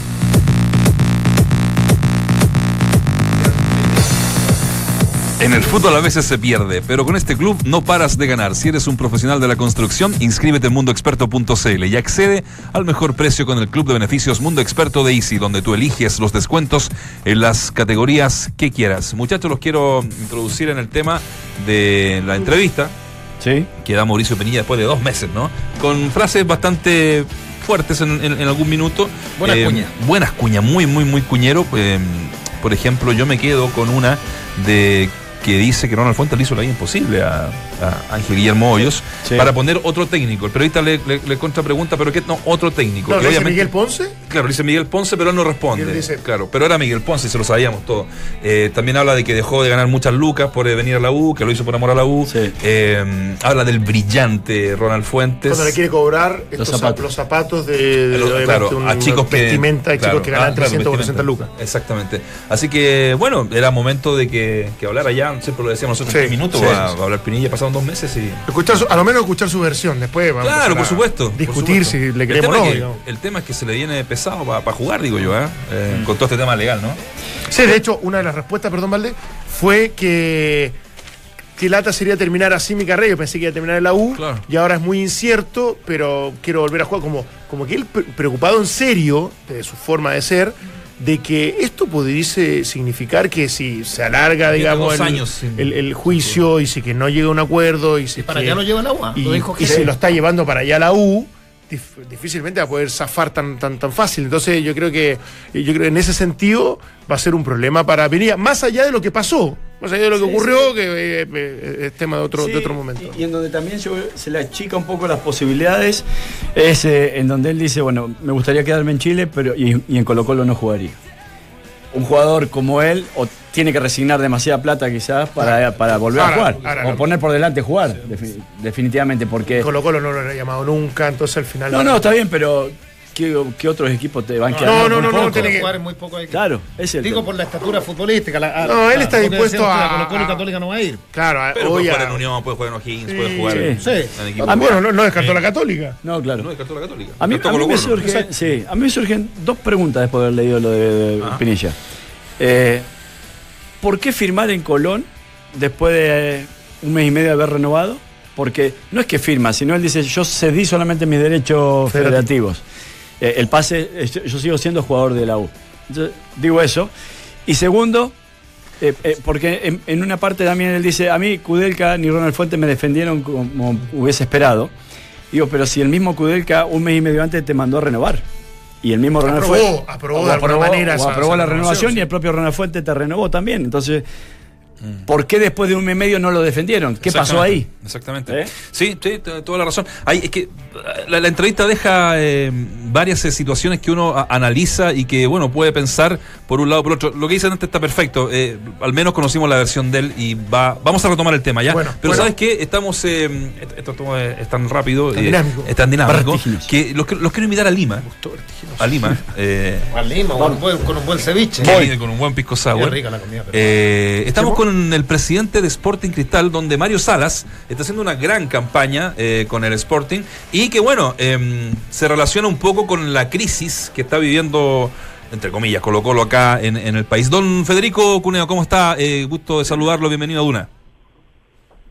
En el fútbol a veces se pierde, pero con este club no paras de ganar. Si eres un profesional de la construcción, inscríbete en mundoexperto.cl y accede al mejor precio con el club de beneficios Mundo Experto de Easy, donde tú eliges los descuentos en las categorías que quieras. Muchachos, los quiero introducir en el tema de la entrevista ¿Sí? que da Mauricio Penilla después de dos meses, ¿no? Con frases bastante fuertes en, en- en algún minuto. Buenas Eh, cuñas. Buenas cuñas, muy, muy, muy cuñero. Eh, por ejemplo, yo me quedo con una de que dice que Ronald Fuentes le hizo la vida imposible a, a Ángel Guillermo Hoyos Sí. para poner otro técnico. El periodista le, le, le contrapregunta, pero ¿qué? No, otro técnico. Que lo dice Miguel Ponce. Claro, dice Miguel Ponce, pero él no responde. Y él dice- claro, pero era Miguel Ponce, y se lo sabíamos todo. Eh, también habla de que dejó de ganar muchas lucas por eh, venir a la U, que lo hizo por amor a la U. Sí. Eh, habla del brillante Ronald Fuentes. Cuando le quiere cobrar estos Los zapatos. los zapatos de, de, Lo- obviamente, claro, un- a chicos que vestimenta de claro, chicos que ganan ah, claro, 300 o vestimenta. 400 lucas. Exactamente. Así que, bueno, era momento de que, que hablara siempre lo decíamos nosotros Sí, en 10 minutos, sí, va, sí. va a hablar Pinilla, pasaron dos meses y... Escuchar su- a lo menos escuchar su versión, después vamos a Claro, por supuesto. por Discutir supuesto. si le queremos o tema no. es que- digamos. El tema es que se le viene pesado para jugar, digo yo, ¿eh? Eh, con todo este tema legal, ¿no? Sí, de hecho, una de las respuestas, perdón, Valde, fue que, que lata sería terminar así mi carrera. Yo pensé que iba a terminar en la U Claro. y ahora es muy incierto, pero quiero volver a jugar como, como que él pre- preocupado en serio de su forma de ser. De que esto pudiese significar que si se alarga, Tiene digamos, el, años sin- el- el juicio y si que no llega a un acuerdo y si Para que- allá lo lleva la UA. y, Lo dijo y se lo está llevando para allá la U, dif- difícilmente va a poder zafar tan, tan, tan fácil. Entonces yo creo que yo creo que en ese sentido va a ser un problema para Pinilla, más allá de lo que pasó, más allá de lo que Sí, ocurrió, que eh, es tema de otro, Sí, de otro momento. Y, y en donde también yo- se le achica un poco las posibilidades es eh, en donde él dice, bueno, me gustaría quedarme en Chile, pero y, y en Colo Colo no jugaría. Un jugador como él o tiene que resignar demasiada plata quizás para, para volver Ahora, a jugar. ahora, o poner por delante jugar, defi- definitivamente, porque... Colo Colo no lo ha llamado nunca, entonces al final... No, no, está bien, pero ¿qué, qué otros equipos te van No, quedando? no, no, no, poco. tiene que- jugar en muy poco que- Claro, es el Digo tema. por la estatura futbolística. la- No, él está dispuesto a- Colo a- Católica no va a ir. Claro, Pero hoy puede a- jugar en Unión, puede jugar en O'Higgins, puede Sí. jugar en, Sí. en equipos. A mí- bueno, no, no descartó la Católica. No, claro. No descartó la Católica. A mí, a me surgen, sí, a mí me surgen dos preguntas después de haber leído lo de. Pinilla. Eh, ¿Por qué firmar en Colón después de eh, un mes y medio de haber renovado? Porque no es que firma, sino él dice, yo cedí solamente mis derechos Federativos. federativos. Eh, el pase, yo- yo sigo siendo jugador de la U. Entonces, digo eso. Y segundo, eh, eh, porque en, en una parte también él dice, a mí Kudelka ni Ronald Fuente me defendieron como hubiese esperado. Digo, pero si el mismo Kudelka un mes y medio antes te mandó a renovar. Y el mismo Ronald Aprobó, Fuente aprobó de alguna manera o aprobó la renovación, y el propio Ronald Fuente te renovó también. Entonces, Mm. ¿por qué después de un mes y medio no lo defendieron? ¿Qué pasó ahí? Exactamente. ¿Eh? Sí, sí, toda la razón. Es que la, la entrevista deja eh, varias eh, situaciones que uno a- analiza y que, bueno, puede pensar por un lado o por otro. Lo que dicen antes está perfecto. eh, al menos conocimos la versión de él y va, vamos a retomar el tema ya. Bueno, Pero bueno. ¿sabes qué? Estamos. eh, esto, esto es tan rápido. Tan eh, dinámico. Es tan dinámico. Que los, quiero- los quiero invitar a Lima. A Lima. eh, A Lima, con un buen, con un buen ceviche. con un buen pisco Qué sour. rica la comida. Eh, estamos con el presidente de Sporting Cristal, donde Mario Salas está haciendo una gran campaña eh, con el Sporting y que, bueno, em, se relaciona un poco con la crisis que está viviendo, entre comillas, Colo Colo acá en, en el país. Don Federico Cuneo, ¿cómo está? Eh, gusto de saludarlo, bienvenido a Duna.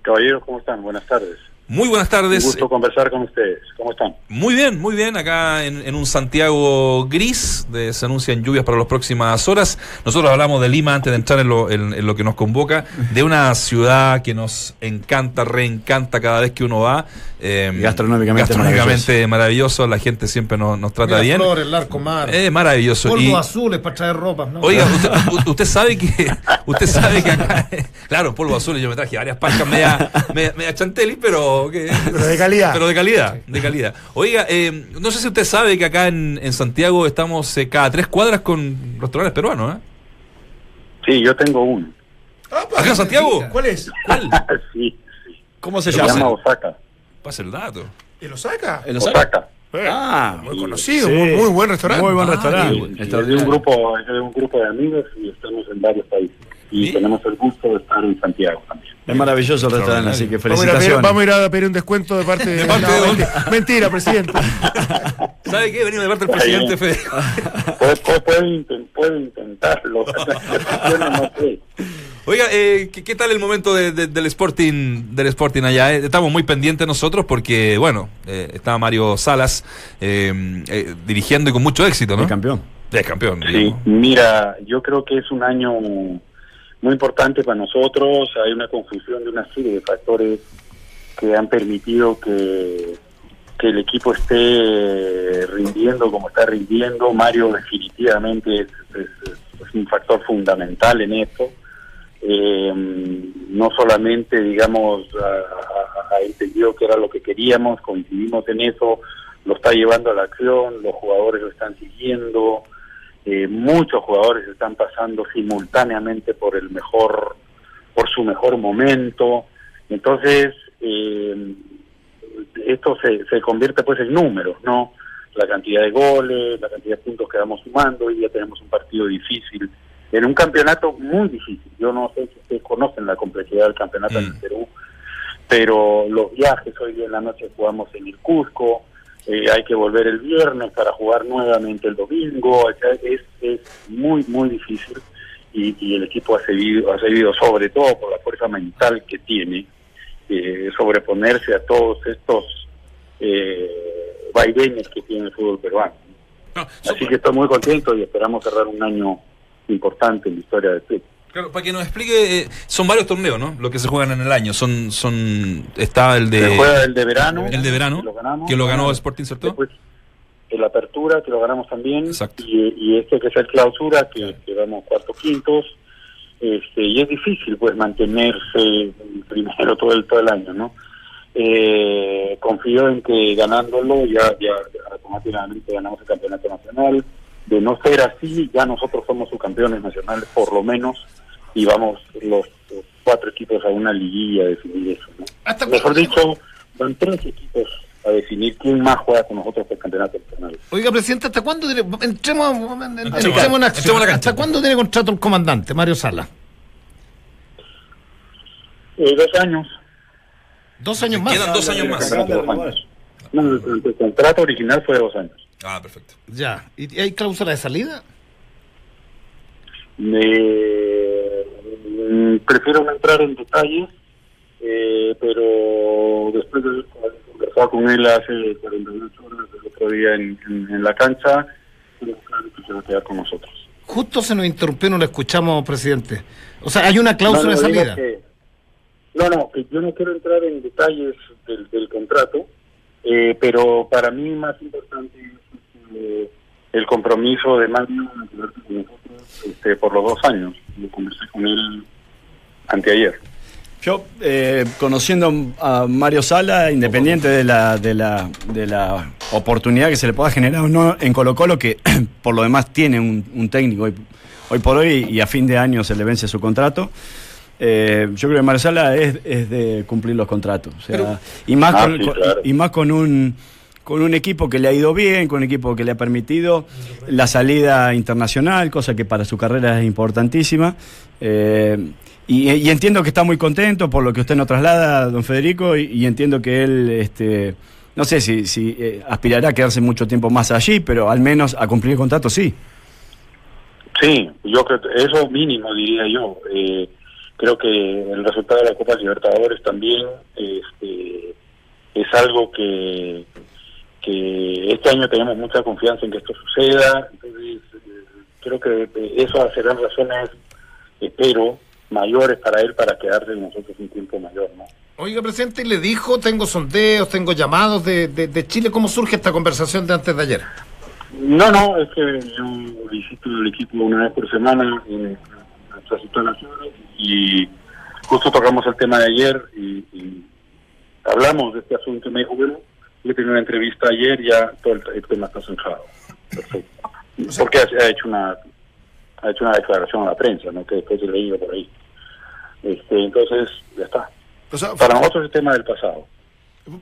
Caballeros, ¿cómo están? Buenas tardes. Muy buenas Un tardes. gusto conversar con ustedes. ¿Cómo están? Muy bien, muy bien. Acá en, en un Santiago gris, de, se anuncian lluvias para las próximas horas. Nosotros hablamos de Lima antes de entrar en lo, en- en lo que nos convoca, de una ciudad que nos encanta, reencanta cada vez que uno va. Eh, Gastronómicamente gastronómicamente maravilloso. La gente siempre nos, nos trata Mira, bien. flores, el arco mar. Es maravilloso. polvos Y- azules para traer ropa. ¿no? Oiga, usted, usted sabe que usted sabe que acá, claro, polvo azul, yo me traje varias pascas media, media, media chantelli, pero que- Pero de calidad. Pero de calidad, de calidad. Oiga, eh, no sé si usted sabe que acá en, en Santiago estamos eh, cada tres cuadras con restaurantes peruanos, ¿eh? Sí, yo tengo uno. ¿Acá en Santiago? ¿Cuál es? ¿Cuál? sí, sí. ¿Cómo se Se llama? llama Osaka. Pasa el dato. ¿Y lo saca? ¿En Osaka? Osaka. Eh, Ah, muy conocido, sí. muy, muy buen restaurante. Muy buen Ah, restaurante. sí, Sí, es de un grupo, es de un grupo de amigos y estamos en varios países. Y Sí. tenemos el gusto de estar en Santiago también. Es maravilloso el restaurante, así que Vamos a, ir a pedir, felicitaciones. vamos a ir a pedir un descuento de parte de, De parte No, de mentira, mentira, presidente. ¿Sabe qué? Venimos de parte del presidente Fede. Puede, puede, puede inten- puede intentarlo. Yo no, no sé. Oiga, eh, ¿qué, qué tal el momento de- de- del Sporting del Sporting allá? eh? Estamos muy pendientes nosotros porque, bueno, eh, estaba Mario Salas eh, eh, dirigiendo y con mucho éxito, ¿no? El campeón. Es campeón. Sí, digamos. mira, yo creo que es un año muy importante para nosotros. Hay una confusión de una serie de factores que han permitido que, que el equipo esté rindiendo como está rindiendo. Mario definitivamente es, un factor fundamental en esto. Eh, no solamente, digamos, ha entendido que era lo que queríamos, coincidimos en eso, lo está llevando a la acción, los jugadores lo están siguiendo, eh, muchos jugadores están pasando simultáneamente por el mejor, por su mejor momento, entonces eh, esto se, se convierte pues en números, ¿no? La cantidad de goles, la cantidad de puntos que vamos sumando, hoy ya tenemos un partido difícil, en un campeonato muy difícil, yo no sé si ustedes conocen la complejidad del campeonato en Mm. Perú, pero los viajes, hoy día en la noche jugamos en el Cusco, eh, hay que volver el viernes para jugar nuevamente el domingo, o sea, es, es muy, muy difícil y, y el equipo ha seguido, ha seguido sobre todo por la fuerza mental que tiene, eh, sobreponerse a todos estos eh, vaivenes que tiene el fútbol peruano. No, so- Así que estoy muy contento y esperamos cerrar un año importante en la historia del club. Claro, para que nos explique, eh, son varios torneos, ¿no? Lo que se juegan en el año. Son, son, está el de, Se juega el de verano. el de verano, que lo ganamos. que lo ganó Sporting, ¿cierto? Después el apertura, que lo ganamos también. Exacto. Y, y este que es el clausura, que quedamos cuartos quintos. Este, y es difícil pues mantenerse primero todo el, todo el año, ¿no? Eh, confío en que ganándolo ya, ya automáticamente ganamos el campeonato nacional. De no ser así, ya nosotros somos subcampeones nacionales por lo menos y vamos los, los cuatro equipos a una liguilla a definir eso. ¿no? ¿Hasta Mejor dicho, van tres equipos a definir quién más juega con nosotros por el campeonato nacional. Oiga, presidente, ¿hasta cuándo tiene, entremos, en- en- Entremos. entremos en acción. Entremos a la cancha. ¿Hasta cuándo tiene contrato el comandante, Mario Sala? Eh, dos años. Dos años más. Quedan dos años más. No, el contrato original fue de dos años. Ah, perfecto. Ya. ¿Y hay cláusula de salida? Eh, mm, prefiero no entrar en detalles, eh, pero después de haber conversado con él hace 48 horas, el otro día en, en- en la cancha, claro que se va a quedar con nosotros. Justo se nos interrumpió, no lo escuchamos, presidente. O sea, hay una cláusula No, no, de salida. que- no, no, que yo no quiero entrar en detalles del, del contrato, eh, pero para mí más importante es eh, el compromiso de Mario este, por los dos años. Lo conversé con él anteayer. Yo, eh, conociendo a Mario Sala, independiente de la, de, la, de la oportunidad que se le pueda generar o no en Colo Colo, que por lo demás tiene un, un técnico hoy, hoy por hoy y a fin de año se le vence su contrato, eh, yo creo que Mario Sala es, es de cumplir los contratos. O sea, y, más Ah, con, sí, y más con un, con un equipo que le ha ido bien, con un equipo que le ha permitido la salida internacional, cosa que para su carrera es importantísima. Eh, y, entiendo que está muy contento por lo que usted nos traslada, don Federico, y, entiendo que él, este, no sé si, si eh, aspirará a quedarse mucho tiempo más allí, pero al menos a cumplir el contrato sí. Sí, yo creo eso mínimo diría yo. Eh, creo que el resultado de la Copa Libertadores también este, es algo que, que este año tenemos mucha confianza en que esto suceda. Entonces, eh, creo que eh, eso serán razones, espero, mayores para él para quedarse con nosotros un tiempo mayor, ¿no? Oiga, presidente, le dijo, tengo sondeos, tengo llamados de, de, de Chile. ¿Cómo surge esta conversación de antes de ayer? No, no, es que yo visito el equipo una vez por semana en nuestras instalaciones y justo tocamos el tema de ayer y, y hablamos de este asunto y me dijo, bueno, le tengo una entrevista ayer ya todo el, el tema está zanjado. Perfecto. Porque ha, ha hecho una ha hecho una declaración a la prensa, ¿no? Que después he leído por ahí. Este, entonces, ya está. O sea, Para nosotros es tema del pasado.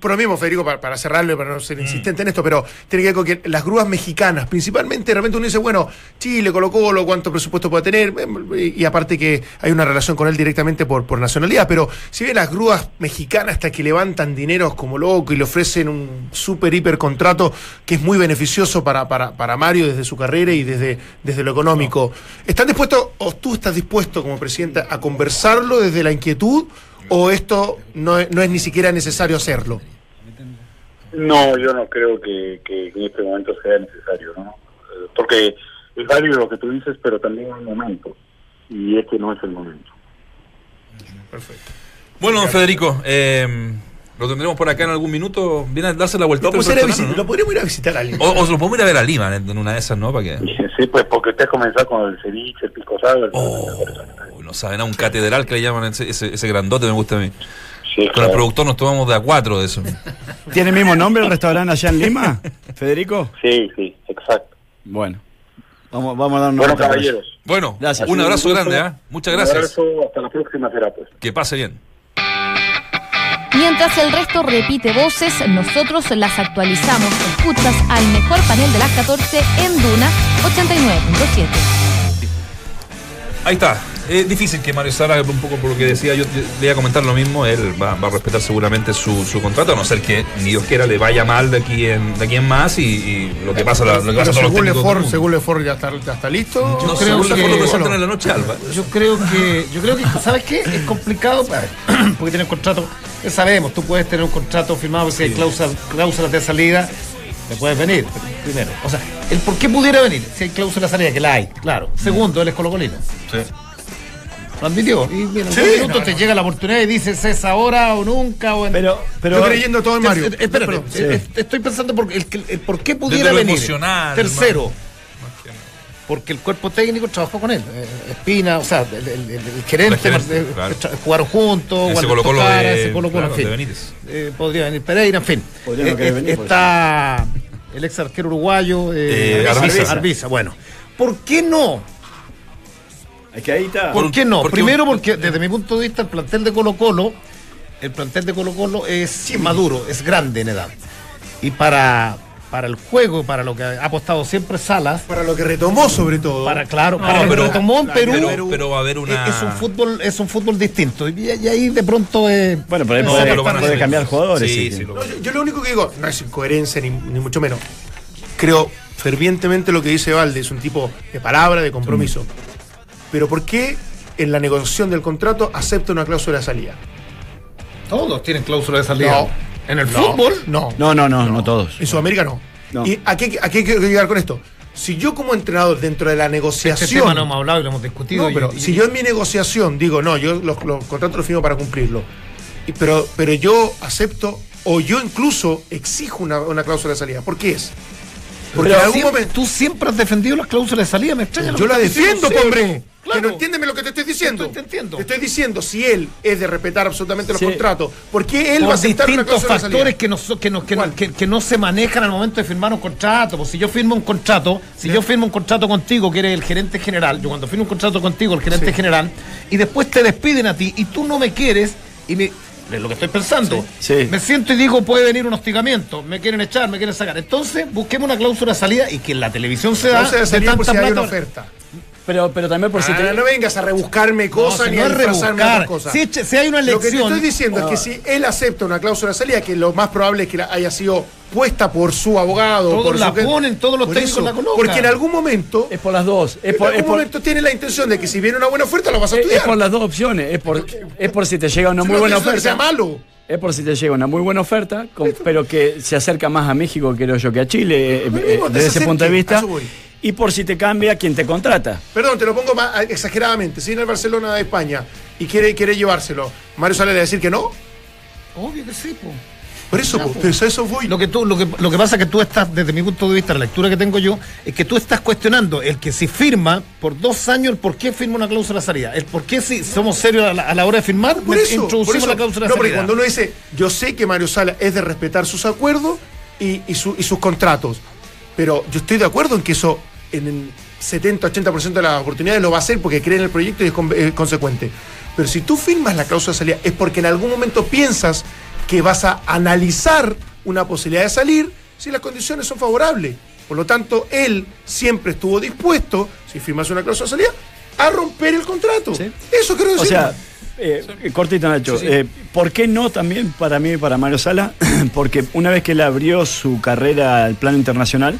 Por lo mismo, Federico, para, para cerrarlo y para no ser insistente en esto, pero tiene que ver con que las grúas mexicanas, principalmente, de repente uno dice, bueno, Chile, Colo Colo, cuánto presupuesto puede tener, eh, y aparte que hay una relación con él directamente por, por nacionalidad, pero si bien las grúas mexicanas hasta que levantan dineros como loco y le ofrecen un super hiper contrato que es muy beneficioso para, para, para Mario desde su carrera y desde, desde lo económico, ¿están dispuestos, o tú estás dispuesto como presidente a conversarlo desde la inquietud? ¿O esto no es, no es ni siquiera necesario hacerlo? No, yo no creo que, que en este momento sea necesario, ¿no? Eh, Porque es válido lo que tú dices, pero también hay momentos. Y este no es el momento. Bueno, don Federico, eh, lo tendremos por acá en algún minuto. Viene a darse la vuelta. Lo, podríamos ir a visitar- lo podríamos ir a visitar a alguien. O, o lo podemos ir a ver a Lima en una de esas, ¿no? Para que. Sí, pues porque usted ha comenzado con el ceviche, el pico salado. el- Oh, no saben, a un catedral que le llaman ese, ese, ese grandote, me gusta a mí. Sí, Con el productor nos tomamos de a cuatro de eso. ¿Tiene el mismo nombre el restaurante allá en Lima, Federico? Sí, sí, exacto. Bueno, vamos, vamos a dar una Bueno, caballeros. Bueno, Gracias. un abrazo Un grande, ¿ah? Muchas Un gracias. abrazo, hasta la próxima será pues. Que pase bien. Mientras el resto repite voces, nosotros las actualizamos. Escuchas al mejor panel de las 14 en Duna 89.7. Ahí está. Es difícil que Mario Sara, un poco por lo que decía, yo le voy a comentar lo mismo. Él va, va a respetar seguramente su, su contrato, a no ser que ni Dios quiera le vaya mal de aquí en, de aquí en más y, y lo que pasa, lo que pasa según Lefort, según Lefort ya está, ya está listo. No, creo según la que- presentan Bueno, en la noche alba. Yo creo que, yo creo que, ¿sabes qué? Es complicado ver, porque tiene contrato, ya sabemos, tú puedes tener un contrato firmado si hay cláusulas, cláusulas de salida, le puedes venir, primero. O sea, el por qué pudiera venir, si hay cláusula de salida, que la hay, claro. Segundo, él es colocolino. Sí. Lo admitió. Y mira, en Sí, minutos no, te no. llega la oportunidad y dices es ahora o nunca o en... Pero, pero Estoy creyendo todo en Mario. Tercer- espérate. Sí. eh, estoy pensando por el, que- el por qué pudiera lo venir. Tercero, porque el cuerpo técnico trabajó con él. eh, Espina, o sea, el, el- el- el gerente, eh, claro. jugaron juntos, Ese Walter Colo-Colo Tocara, de- ese Colo-Colo, claro, en fin. de Benítez. Eh, podría venir Pereira, en fin. Eh, eh, venir, está el ex arquero uruguayo, eh, Eh, Arbiza. Arbiza. Bueno, ¿por qué no? Es que ahí está. ¿Por qué no? porque Primero un- porque desde mi punto de vista el plantel de Colo Colo, el plantel de Colo Colo es maduro, es grande en edad. Y para, para el juego, para lo que ha apostado siempre Salas, Para lo que retomó sobre todo. para claro, No, para lo que pero- retomó en Perú, pero, pero va a haber una. es, es un fútbol, es un fútbol distinto. Y, y ahí de pronto eh, Bueno, pero él No, puede, pero cambiar jugadores. Sí, sí. sí, lo- No, yo, yo lo único que digo, no es incoherencia ni, ni mucho menos. Creo fervientemente lo que dice Valde, es un tipo de palabra, de compromiso. Pero ¿por qué en la negociación del contrato acepta una cláusula de salida? todos tienen cláusula de salida. No. En el No, fútbol, No. No, no, no, no todos. En Sudamérica no. No. ¿Y a qué, a qué quiero llegar con esto? Si yo como entrenador dentro de la este negociación... tema no hemos hablado y lo hemos discutido. No, y- pero y- si yo en mi negociación digo, no, yo los, los contratos los firmo para cumplirlo, y- pero, pero yo acepto o yo incluso exijo una, una cláusula de salida. ¿Por qué es? Porque Pero en algún momento... tú siempre has defendido las cláusulas de salida, me extraña. Yo la diciendo, defiendo, hombre. claro. No entiéndeme lo que te estoy diciendo. Te- te entiendo. Te estoy diciendo, si él es de respetar absolutamente los Sí. contratos, ¿por qué él va a por aceptar una distintos salida? factores que no, que, no, que, no, ¿Cuál? que, que no se manejan al momento de firmar un contrato. Pues si yo firmo un contrato, si yo firmo un contrato contigo, que eres el gerente general, yo cuando firmo un contrato contigo, el gerente Sí. general, y después te despiden a ti y tú no me quieres y me. Es lo que estoy pensando. Sí. Sí. Me siento y digo, puede venir un hostigamiento, me quieren echar, me quieren sacar. Entonces, busquemos una cláusula de salida y que en la televisión se da de de salida por tanta si hay una oferta. Pero, pero también por si Ah, te. no vengas a rebuscarme cosas ni no a rebuscar. otras cosas. Si, hay una Lo que te elección. estoy diciendo es que si él acepta una cláusula de salida, que lo más probable es que haya sido puesta por su abogado. Todos por la su ponen, todos los por técnicos eso, la colocan. Porque en algún momento, Es por las dos. Es en algún es por- momento tiene la intención de que si viene una buena oferta, lo vas a es- estudiar. es por las dos opciones. Es por, es por si te llega una Si muy no, buena eso que sea oferta. malo. Es por si te llega una muy buena oferta, con- pero que se acerca más a México, creo yo, que a Chile, eh, eh, desde ese punto de vista. Y por si te cambia quien te contrata. Perdón, te lo pongo más eh, exageradamente. Si viene el Barcelona de España y quiere, quiere llevárselo, Mario sale a decir que no. Obvio que sí, po. Por eso, po, pero a eso voy. Lo que, tú, lo, que, lo que pasa es que tú estás, desde mi punto de vista, la lectura que tengo yo, es que tú estás cuestionando el que si firma por dos años, el por qué firma una cláusula de salida. El por qué si somos serios a la, a la hora de firmar, Por eso, introducimos por eso. la cláusula de no, porque salida. cuando uno dice, yo sé que Mario Sala es de respetar sus acuerdos y, y su- y sus contratos, pero yo estoy de acuerdo en que eso en el 70-80% de las oportunidades lo va a hacer porque cree en el proyecto y es, con- es consecuente. Pero si tú firmas la cláusula de salida es porque en algún momento piensas que vas a analizar una posibilidad de salir si las condiciones son favorables. Por lo tanto, él siempre estuvo dispuesto, si firmas una cláusula de salida, a romper el contrato. Sí. Eso quiero O decir. sea, eh, cortito Nacho, eh, ¿por qué no también para mí y para Mario Sala? Porque una vez que él abrió su carrera al plano internacional,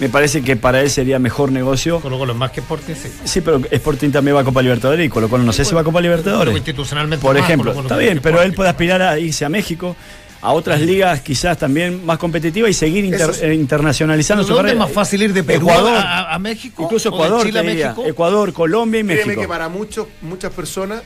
me parece que para él sería mejor negocio. Colo Colo más que Sporting, sí. Sí, pero Sporting también va a Copa Libertadores y Colo Colo no sé si va a Copa Libertadores. Institucionalmente Por ejemplo, está bien, pero él puede aspirar a irse a México, a otras ligas quizás también más competitivas y seguir inter- eh, internacionalizando su ¿Dónde es carrera. más fácil ir de Perú Ecuador, a, a- México? incluso Ecuador, Chile a. México? Ecuador, Colombia y Créeme México. que para muchos, muchas personas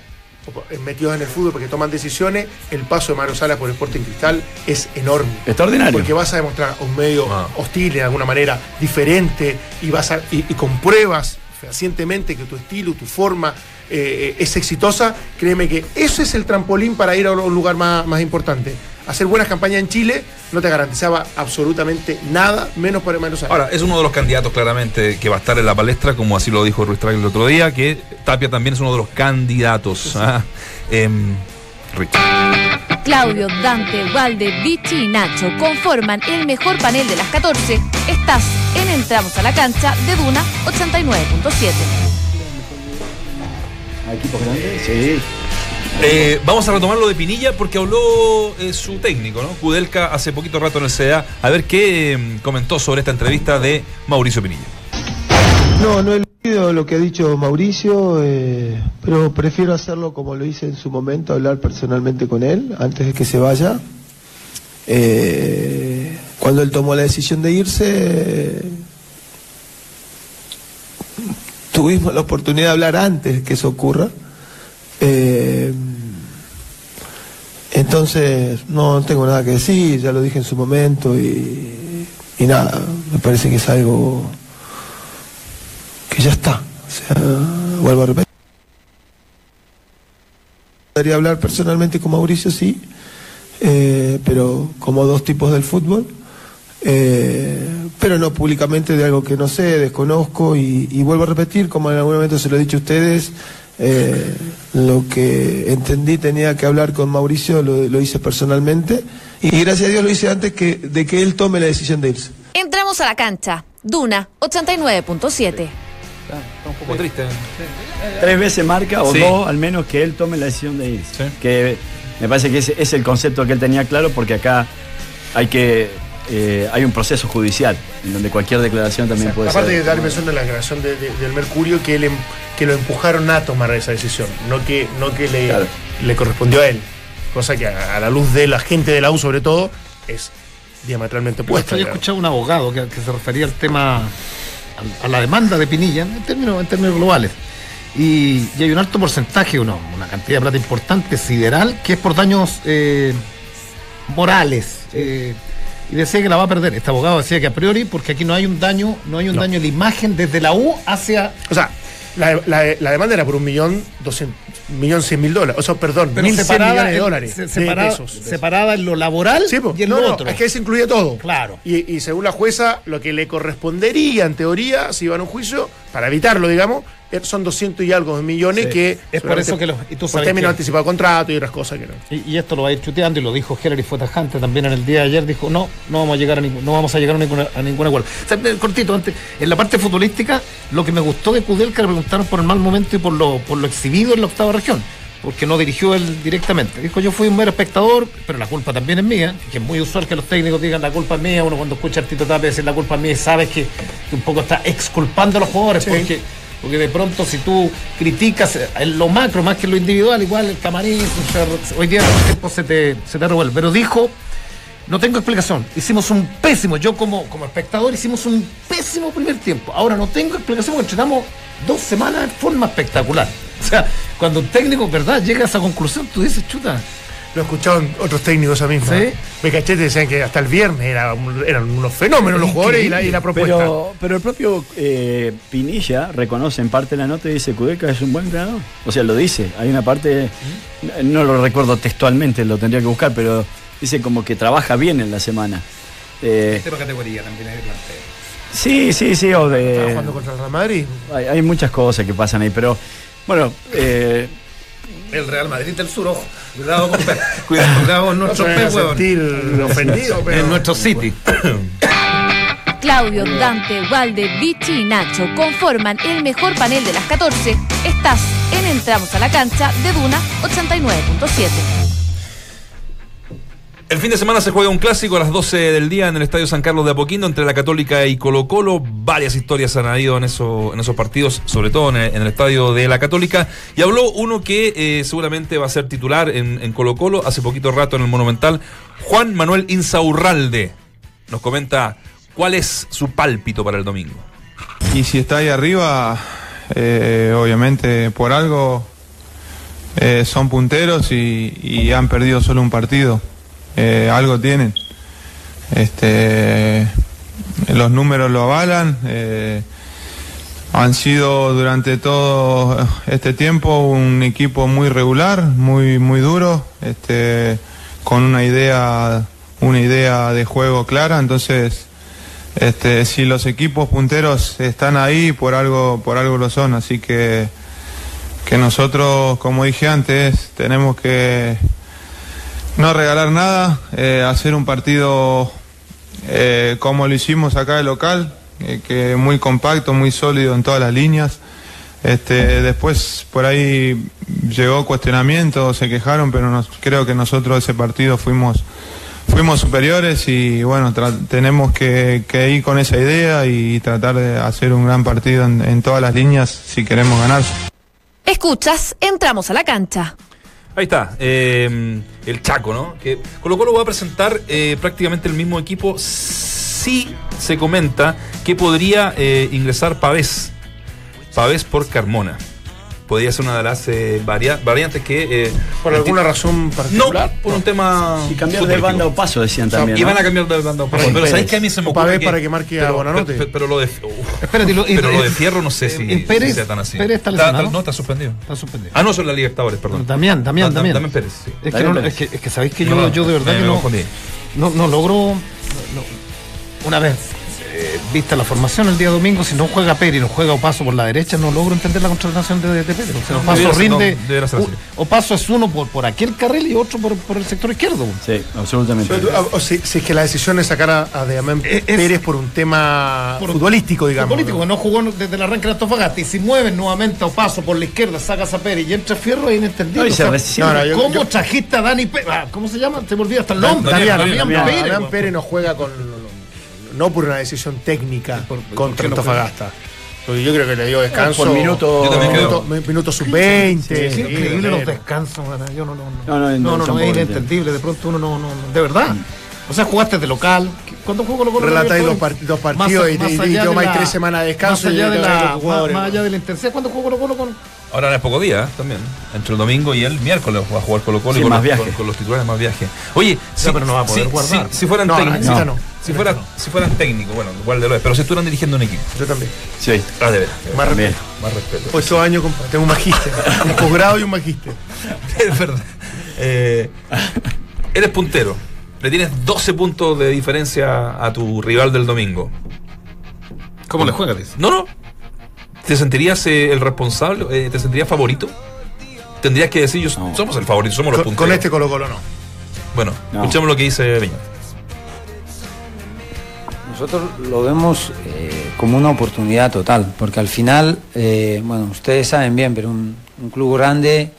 metidos en el fútbol porque toman decisiones, el paso de Mario Salas por Sporting Cristal es enorme. Extraordinario. Porque vas a demostrar un medio Ah. hostil de alguna manera, diferente, y vas a, y, y con pruebas fehacientemente que tu estilo, tu forma eh, es exitosa, créeme que ese es el trampolín para ir a un lugar más, más importante. Hacer buenas campañas en Chile no te garantizaba absolutamente nada, menos para Mario Salas. Ahora, es uno de los candidatos claramente que va a estar en la palestra, como así lo dijo Ruiz Trail el otro día, que Tapia también es uno de los candidatos. Ah, em, Rich. Claudio, Dante, Valde, Vichy y Nacho conforman el mejor panel de las 14. Estás en Entramos a la cancha de Duna 89.7. ¿A equipos grandes? Sí. Eh, vamos a retomar lo de Pinilla porque habló eh, su técnico, ¿no? Kudelka hace poquito rato en el CDA. A ver qué em, comentó sobre esta entrevista de Mauricio Pinilla. No, no he leído lo que ha dicho Mauricio, eh, pero prefiero hacerlo como lo hice en su momento, hablar personalmente con él antes de que se vaya. Cuando él tomó la decisión de irse, tuvimos la oportunidad de hablar antes que eso ocurra. Entonces, no tengo nada que decir, ya lo dije en su momento y, nada, me parece que es algo que ya está. O sea, vuelvo a repetir. Podría hablar personalmente con Mauricio, sí, eh, pero como dos tipos del fútbol, eh, pero no públicamente de algo que no sé, desconozco y, y vuelvo a repetir, como en algún momento se lo he dicho a ustedes, eh, lo que entendí tenía que hablar con Mauricio, lo, lo hice personalmente y gracias a Dios lo hice antes que, de que él tome la decisión de irse. Entramos a la cancha. Duna 89.7. Está un poco triste. Tres veces marca o Sí. dos al menos que él tome la decisión de irse. Sí. Que me parece que ese es el concepto que él tenía claro porque acá hay que eh, hay un proceso judicial en donde cualquier declaración también puede Aparte de ser. dar mención de la declaración de- de- del Mercurio, que, él em- que lo empujaron a tomar esa decisión, no que, no que le, Claro. le correspondió a él. Cosa que a, a la luz de la gente de la U, sobre todo, es diametralmente Yo opuesta. digamos. escuchado a un abogado que, que se refería al tema, a, a la demanda de Pinilla en términos, en términos globales. Y, y hay un alto porcentaje, uno, una cantidad de plata importante, sideral, que es por daños eh, morales. eh, y decía que la va a perder. Este abogado decía que a priori, porque aquí no hay un daño, no hay un No. daño en la imagen desde la U hacia. O sea, la, la- la demanda era por un millón doscientos, millón cien mil dólares. O sea, perdón, Pero mil separada, millones de dólares. se- de separada, pesos. separada en lo laboral Sí, y en no, lo no, otro. es que se incluye todo. Claro. Y, y según la jueza, lo que le correspondería, en teoría, si iban a un juicio, para evitarlo, digamos, eh, son 200 y algo de millones Sí. que. Es por eso que los- y tú por sabes término que- anticipado de contrato y otras cosas que no. Y, y esto lo va a ir chuteando y lo dijo Hillary fue tajante también en el día de ayer dijo no no vamos a llegar a ningún, no vamos a llegar a ningún, a ningún acuerdo O sea, eh, cortito antes en la parte futbolística lo que me gustó de Kudelka le preguntaron por el mal momento y por lo por lo exhibido en la octava región porque no dirigió él directamente. Dijo yo fui un mero espectador pero la culpa también es mía que es muy usual que los técnicos digan la culpa es mía uno cuando escucha a Tito Tapia decir la culpa es mía sabes que, que un poco está exculpando a los jugadores porque porque de pronto si tú criticas en lo macro más que en lo individual, igual el camarín, hoy día el tiempo se te, se te revuelve. Pero dijo, no tengo explicación, hicimos un pésimo, yo como, como espectador hicimos un pésimo primer tiempo. Ahora no tengo explicación porque entrenamos dos semanas de forma espectacular. O sea, cuando un técnico, ¿verdad?, llega a esa conclusión, tú dices, chuta, Lo escucharon otros técnicos a misma. Sí. Becachete decían que hasta el viernes era un- eran unos fenómenos los jugadores y la, y la propuesta. Pero, pero el propio eh, Pinilla reconoce en parte de la nota y dice Kudelka es un buen entrenador. O sea, lo dice. Hay una parte, no lo recuerdo textualmente, lo tendría que buscar, pero dice como que trabaja bien en la semana. Eh, tema categoría también hay planteo. sí, sí, sí. O de, jugando contra el Real Madrid. hay, hay muchas cosas que pasan ahí, pero bueno, eh, El Real Madrid del sur, ojo. Cuidado con Pep. Cuidado, cuidado con No nuestro ofendido, pero. En nuestro City. Claudio, Dante, Valde, Vichy y Nacho conforman el mejor panel de las 14. Estás en Entramos a la cancha de Duna 89.7. El fin de semana se juega un clásico a las 12 del día en el Estadio San Carlos de Apoquindo entre la Católica y Colo Colo. Varias historias han habido en, eso, en esos partidos, sobre todo en el, Estadio de la Católica. Y habló uno que eh, seguramente va a ser titular en, Colo Colo hace poquito rato en el Monumental, Juan Manuel Insaurralde. Nos comenta cuál es su pálpito para el domingo. Y si está ahí arriba, eh, obviamente por algo eh, son punteros y han perdido solo un partido. Eh, algo tienen. Este, los números lo avalan. eh, han sido durante todo este tiempo un equipo muy regular, muy muy duro, este, con una idea una idea de juego clara. Entonces, este, si los equipos punteros están ahí, por algo, por algo lo son. Así que, que nosotros, como dije antes, tenemos que no regalar nada, eh, hacer un partido eh, como lo hicimos acá de local, eh, que muy compacto, muy sólido en todas las líneas. Este, después por ahí llegó cuestionamiento, se quejaron, pero nos- creo que nosotros ese partido fuimos fuimos superiores y bueno, tenemos que, que ir con esa idea y tratar de hacer un gran partido en, en todas las líneas si queremos ganar. Escuchas, entramos a la cancha. Ahí está, eh, el Chaco, ¿no? Que Colo Colo va a presentar eh, prácticamente el mismo equipo. Sí se comenta que podría eh, ingresar Pavés. Pavés por Carmona. Podría ser una de las eh, varia- variantes que... eh, ¿Por alguna razón No, particular? por un tema... Y cambiar de banda o paso, decían O sea, también. Y ¿no? van a cambiar de banda. Por Pero, Pérez. ¿sabéis que a mí se me O ocurre que- para que marque a pero, Bonanote. pero, pero lo de... Espérate, lo- y- pero lo de eh, Fierro no sé si, eh, Pérez- si sea tan así. Pérez está lesionado. no, está suspendido. Está suspendido. Ah, no, son la Liga Libertadores, perdón. Da- Damián. Damián Pérez, sí. Es que, Damián no, Pérez. es que, es que sabéis que No, yo, no, yo de verdad que no, no, no logro. no- una vez vista la formación el día domingo, si no juega Pérez y no juega Opaso por la derecha, no logro entender la contratación de, de Pérez. O sea, Opaso rinde. no, Opaso es uno por, por aquel carril y otro por, por el sector izquierdo. Sí, absolutamente. Ah, o si, si es que la decisión es sacar a, a Damián Es- Pérez por un tema Por- futbolístico, digamos. político que no jugó desde el arranque de Antofagasta y si mueven nuevamente a Opaso por la izquierda, sacas a Pérez y entra Fierro es inentendible. No, O sea, No, no, ¿Cómo yo- trajiste a Dani Pérez? Ah, ¿Cómo se llama? Se me olvida hasta el nombre. Damián, Pérez, Pérez no juega con. No por una decisión técnica ¿Por- contra no Antofagasta. Porque yo creo que le dio descanso. Por minuto- minuto, minuto sub-20. Es sí, increíble los descansos, yo no, no, No, no, no, no, no, es inentendible, de pronto uno no, no, no- de verdad. O sea, jugaste de local. ¿Cuándo jugó Colo Colo? Relatáis dos, part- dos Más partidos y, más y, y de tomáis la- tres semanas de descanso Más y allá de te la, más, allá de la intensidad, ¿cuándo jugó Colo Colo con Ahora en pocos días ¿eh? también. Entre el domingo y el miércoles va a jugar Colo Colo Sí, y con, más los, con- con los titulares más viaje. Oye, si, pero no va a poder si- guardar. si- si fueran No, técnicos. no. Si, fuera, si fueran técnicos, bueno, igual de lo es, pero si estuvieran dirigiendo un equipo. Yo también. Sí. Ah, de veras. Más También. respeto. Más respeto. Ocho años, compadre. Tengo un magíster. un posgrado y un magíster. es verdad. Eh, eres puntero. Le tienes 12 puntos de diferencia a tu rival del domingo. ¿Cómo le juega? dice? No, no. ¿Te sentirías eh, el responsable? Eh, ¿Te sentirías favorito? Tendrías que decir, yo, No. somos el favorito, somos los Con, punteros. con este Colo Colo no. Bueno, No. escuchemos lo que dice Viña. Nosotros lo vemos eh, como una oportunidad total, porque al final, eh, bueno, ustedes saben bien, pero un, un club grande,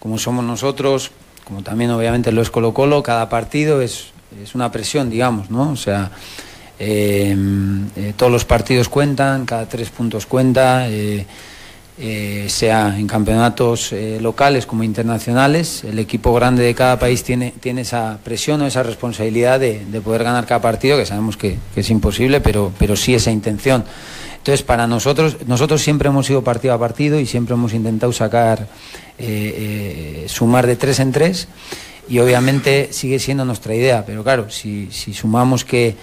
como somos nosotros, como también obviamente lo es Colo Colo, cada partido es, es una presión, digamos, ¿no? O sea, eh, eh, todos los partidos cuentan, cada tres puntos cuenta, eh, sea en campeonatos locales como internacionales. El equipo grande de cada país tiene, tiene esa presión o esa responsabilidad de, de poder ganar cada partido, que sabemos que, es imposible, pero, pero sí esa intención. Entonces, para nosotros, nosotros siempre hemos ido partido a partido y siempre hemos intentado sacar, sumar de tres en tres y obviamente sigue siendo nuestra idea, pero claro, si, si sumamos que,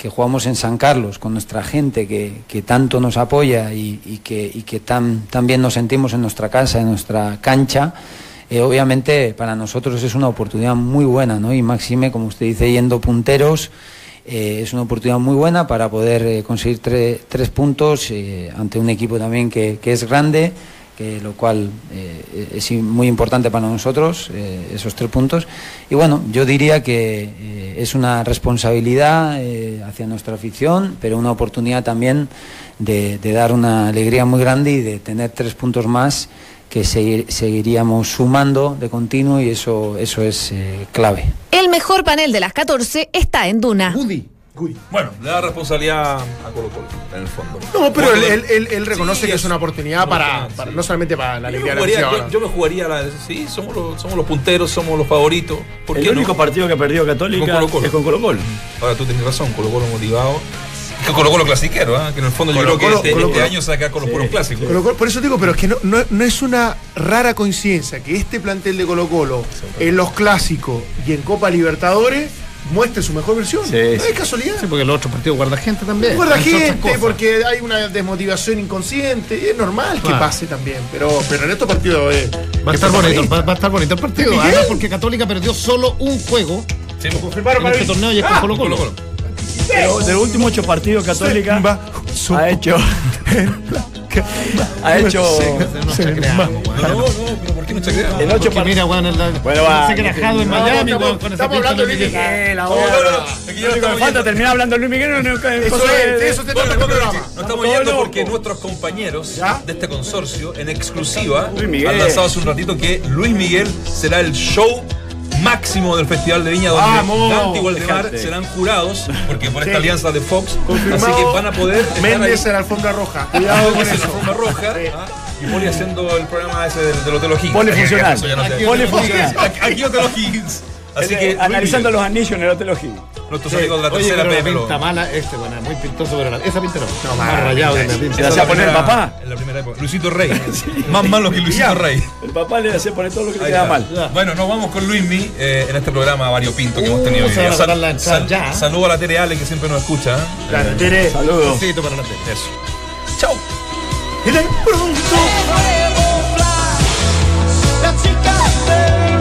que jugamos en San Carlos con nuestra gente que, que tanto nos apoya y, y que, y que tan, tan bien nos sentimos en nuestra casa, en nuestra cancha, eh, obviamente para nosotros es una oportunidad muy buena, ¿no? Y Máxime, como usted dice, yendo punteros, eh, es una oportunidad muy buena para poder eh, conseguir tre- tres puntos ante un equipo también que, que es grande, que lo cual eh, es muy importante para nosotros, eh, esos tres puntos. Y bueno, yo diría que eh, es una responsabilidad eh, hacia nuestra afición, pero una oportunidad también de, de dar una alegría muy grande y de tener tres puntos más que seguir- seguiríamos sumando de continuo y eso, eso es eh, clave. El mejor panel de las 14 está en Duna. Woody. Bueno, le da responsabilidad a Colo Colo, en el fondo. No, pero él, Bueno, él- él- él reconoce sí, que es una oportunidad no, para, sí. para- no solamente para la Yo alegría me, de la jugaría, yo, yo me jugaría la. Sí, somos los, somos los punteros, somos los favoritos. ¿Por El qué único no? partido que perdió Católica Con Colo-Colo. es con Colo Colo. Ahora tú tienes razón, Colo Colo motivado. Que Colo Colo clasiquero, ¿ah? que en el fondo yo Colo-Colo- creo que este, Colo-Colo- este año saca con los puros clásicos. Colo Colo- por eso digo, pero es que no, no, no es una rara coincidencia que este plantel de Colo Colo en los clásicos y en Copa Libertadores muestre su mejor versión. Sí, no es casualidad. Sí, porque los otros partidos guarda gente también. Guarda gente, porque hay una desmotivación inconsciente y es normal que Claro. pase también. Pero, pero en estos partidos eh, Va a, es estar bonito, va, va a estar bonito el partido. Además, porque Católica perdió solo un juego Sí, Lo confirmaron en para este mí. torneo y es con Ah, Colo Colo. Colo Colo. Pero de los últimos ocho partidos Católica Va, ha hecho. ha hecho. No se creamos, No, weón. no, no, pero ¿por qué no se crea? En ocho Porque partidos. mira, weón, el, Bueno, va. se que Jado en No, Miami, weón, con estamos hablando de Luis Miguel. Ahora. no, no, es yendo- terminar hablando de Luis Miguel. No, no, Eso es, eso trata el programa. No estamos yendo porque nuestros compañeros ¿Ya? de este consorcio, en exclusiva, han lanzado hace un ratito que Luis Miguel será el show máximo del Festival de Viña, donde ¡Vamos! Dante y Waldemar Dejate. serán jurados, porque por Sí. esta alianza de Fox, Confirmado. así que van a poder Méndez en la alfombra roja. Cuidado con la eso. alfombra roja, Sí. ¿ah? Y Poli haciendo el programa ese del, del Hotel O'Higgins. Polifuncional. Eso ya no sé. Polifuncional. Aquí, aquí Hotel O'Higgins. Así que, Luis Analizando los anillos en el Hotel O'Higgins. Nuestros amigos de la Oye, tercera pero la pinta mala, este, bueno, muy pintoso, pero la- esa pinta no. No, más rayado que la pinta. Se la hacía poner el papá. En la primera época. Luisito Rey. Más malo que Luisito Rey. El papá le hacía poner todo lo que le Ahí quedaba mal. Bueno, nos vamos con Luismi eh, en este programa variopinto que hemos tenido Uh, hoy día. la. Saludo a la Tere Ale que siempre nos escucha. ¿eh? Claro, Tere. Saludos. Besito para la tele. Eso. Chao. Y de pronto la chica del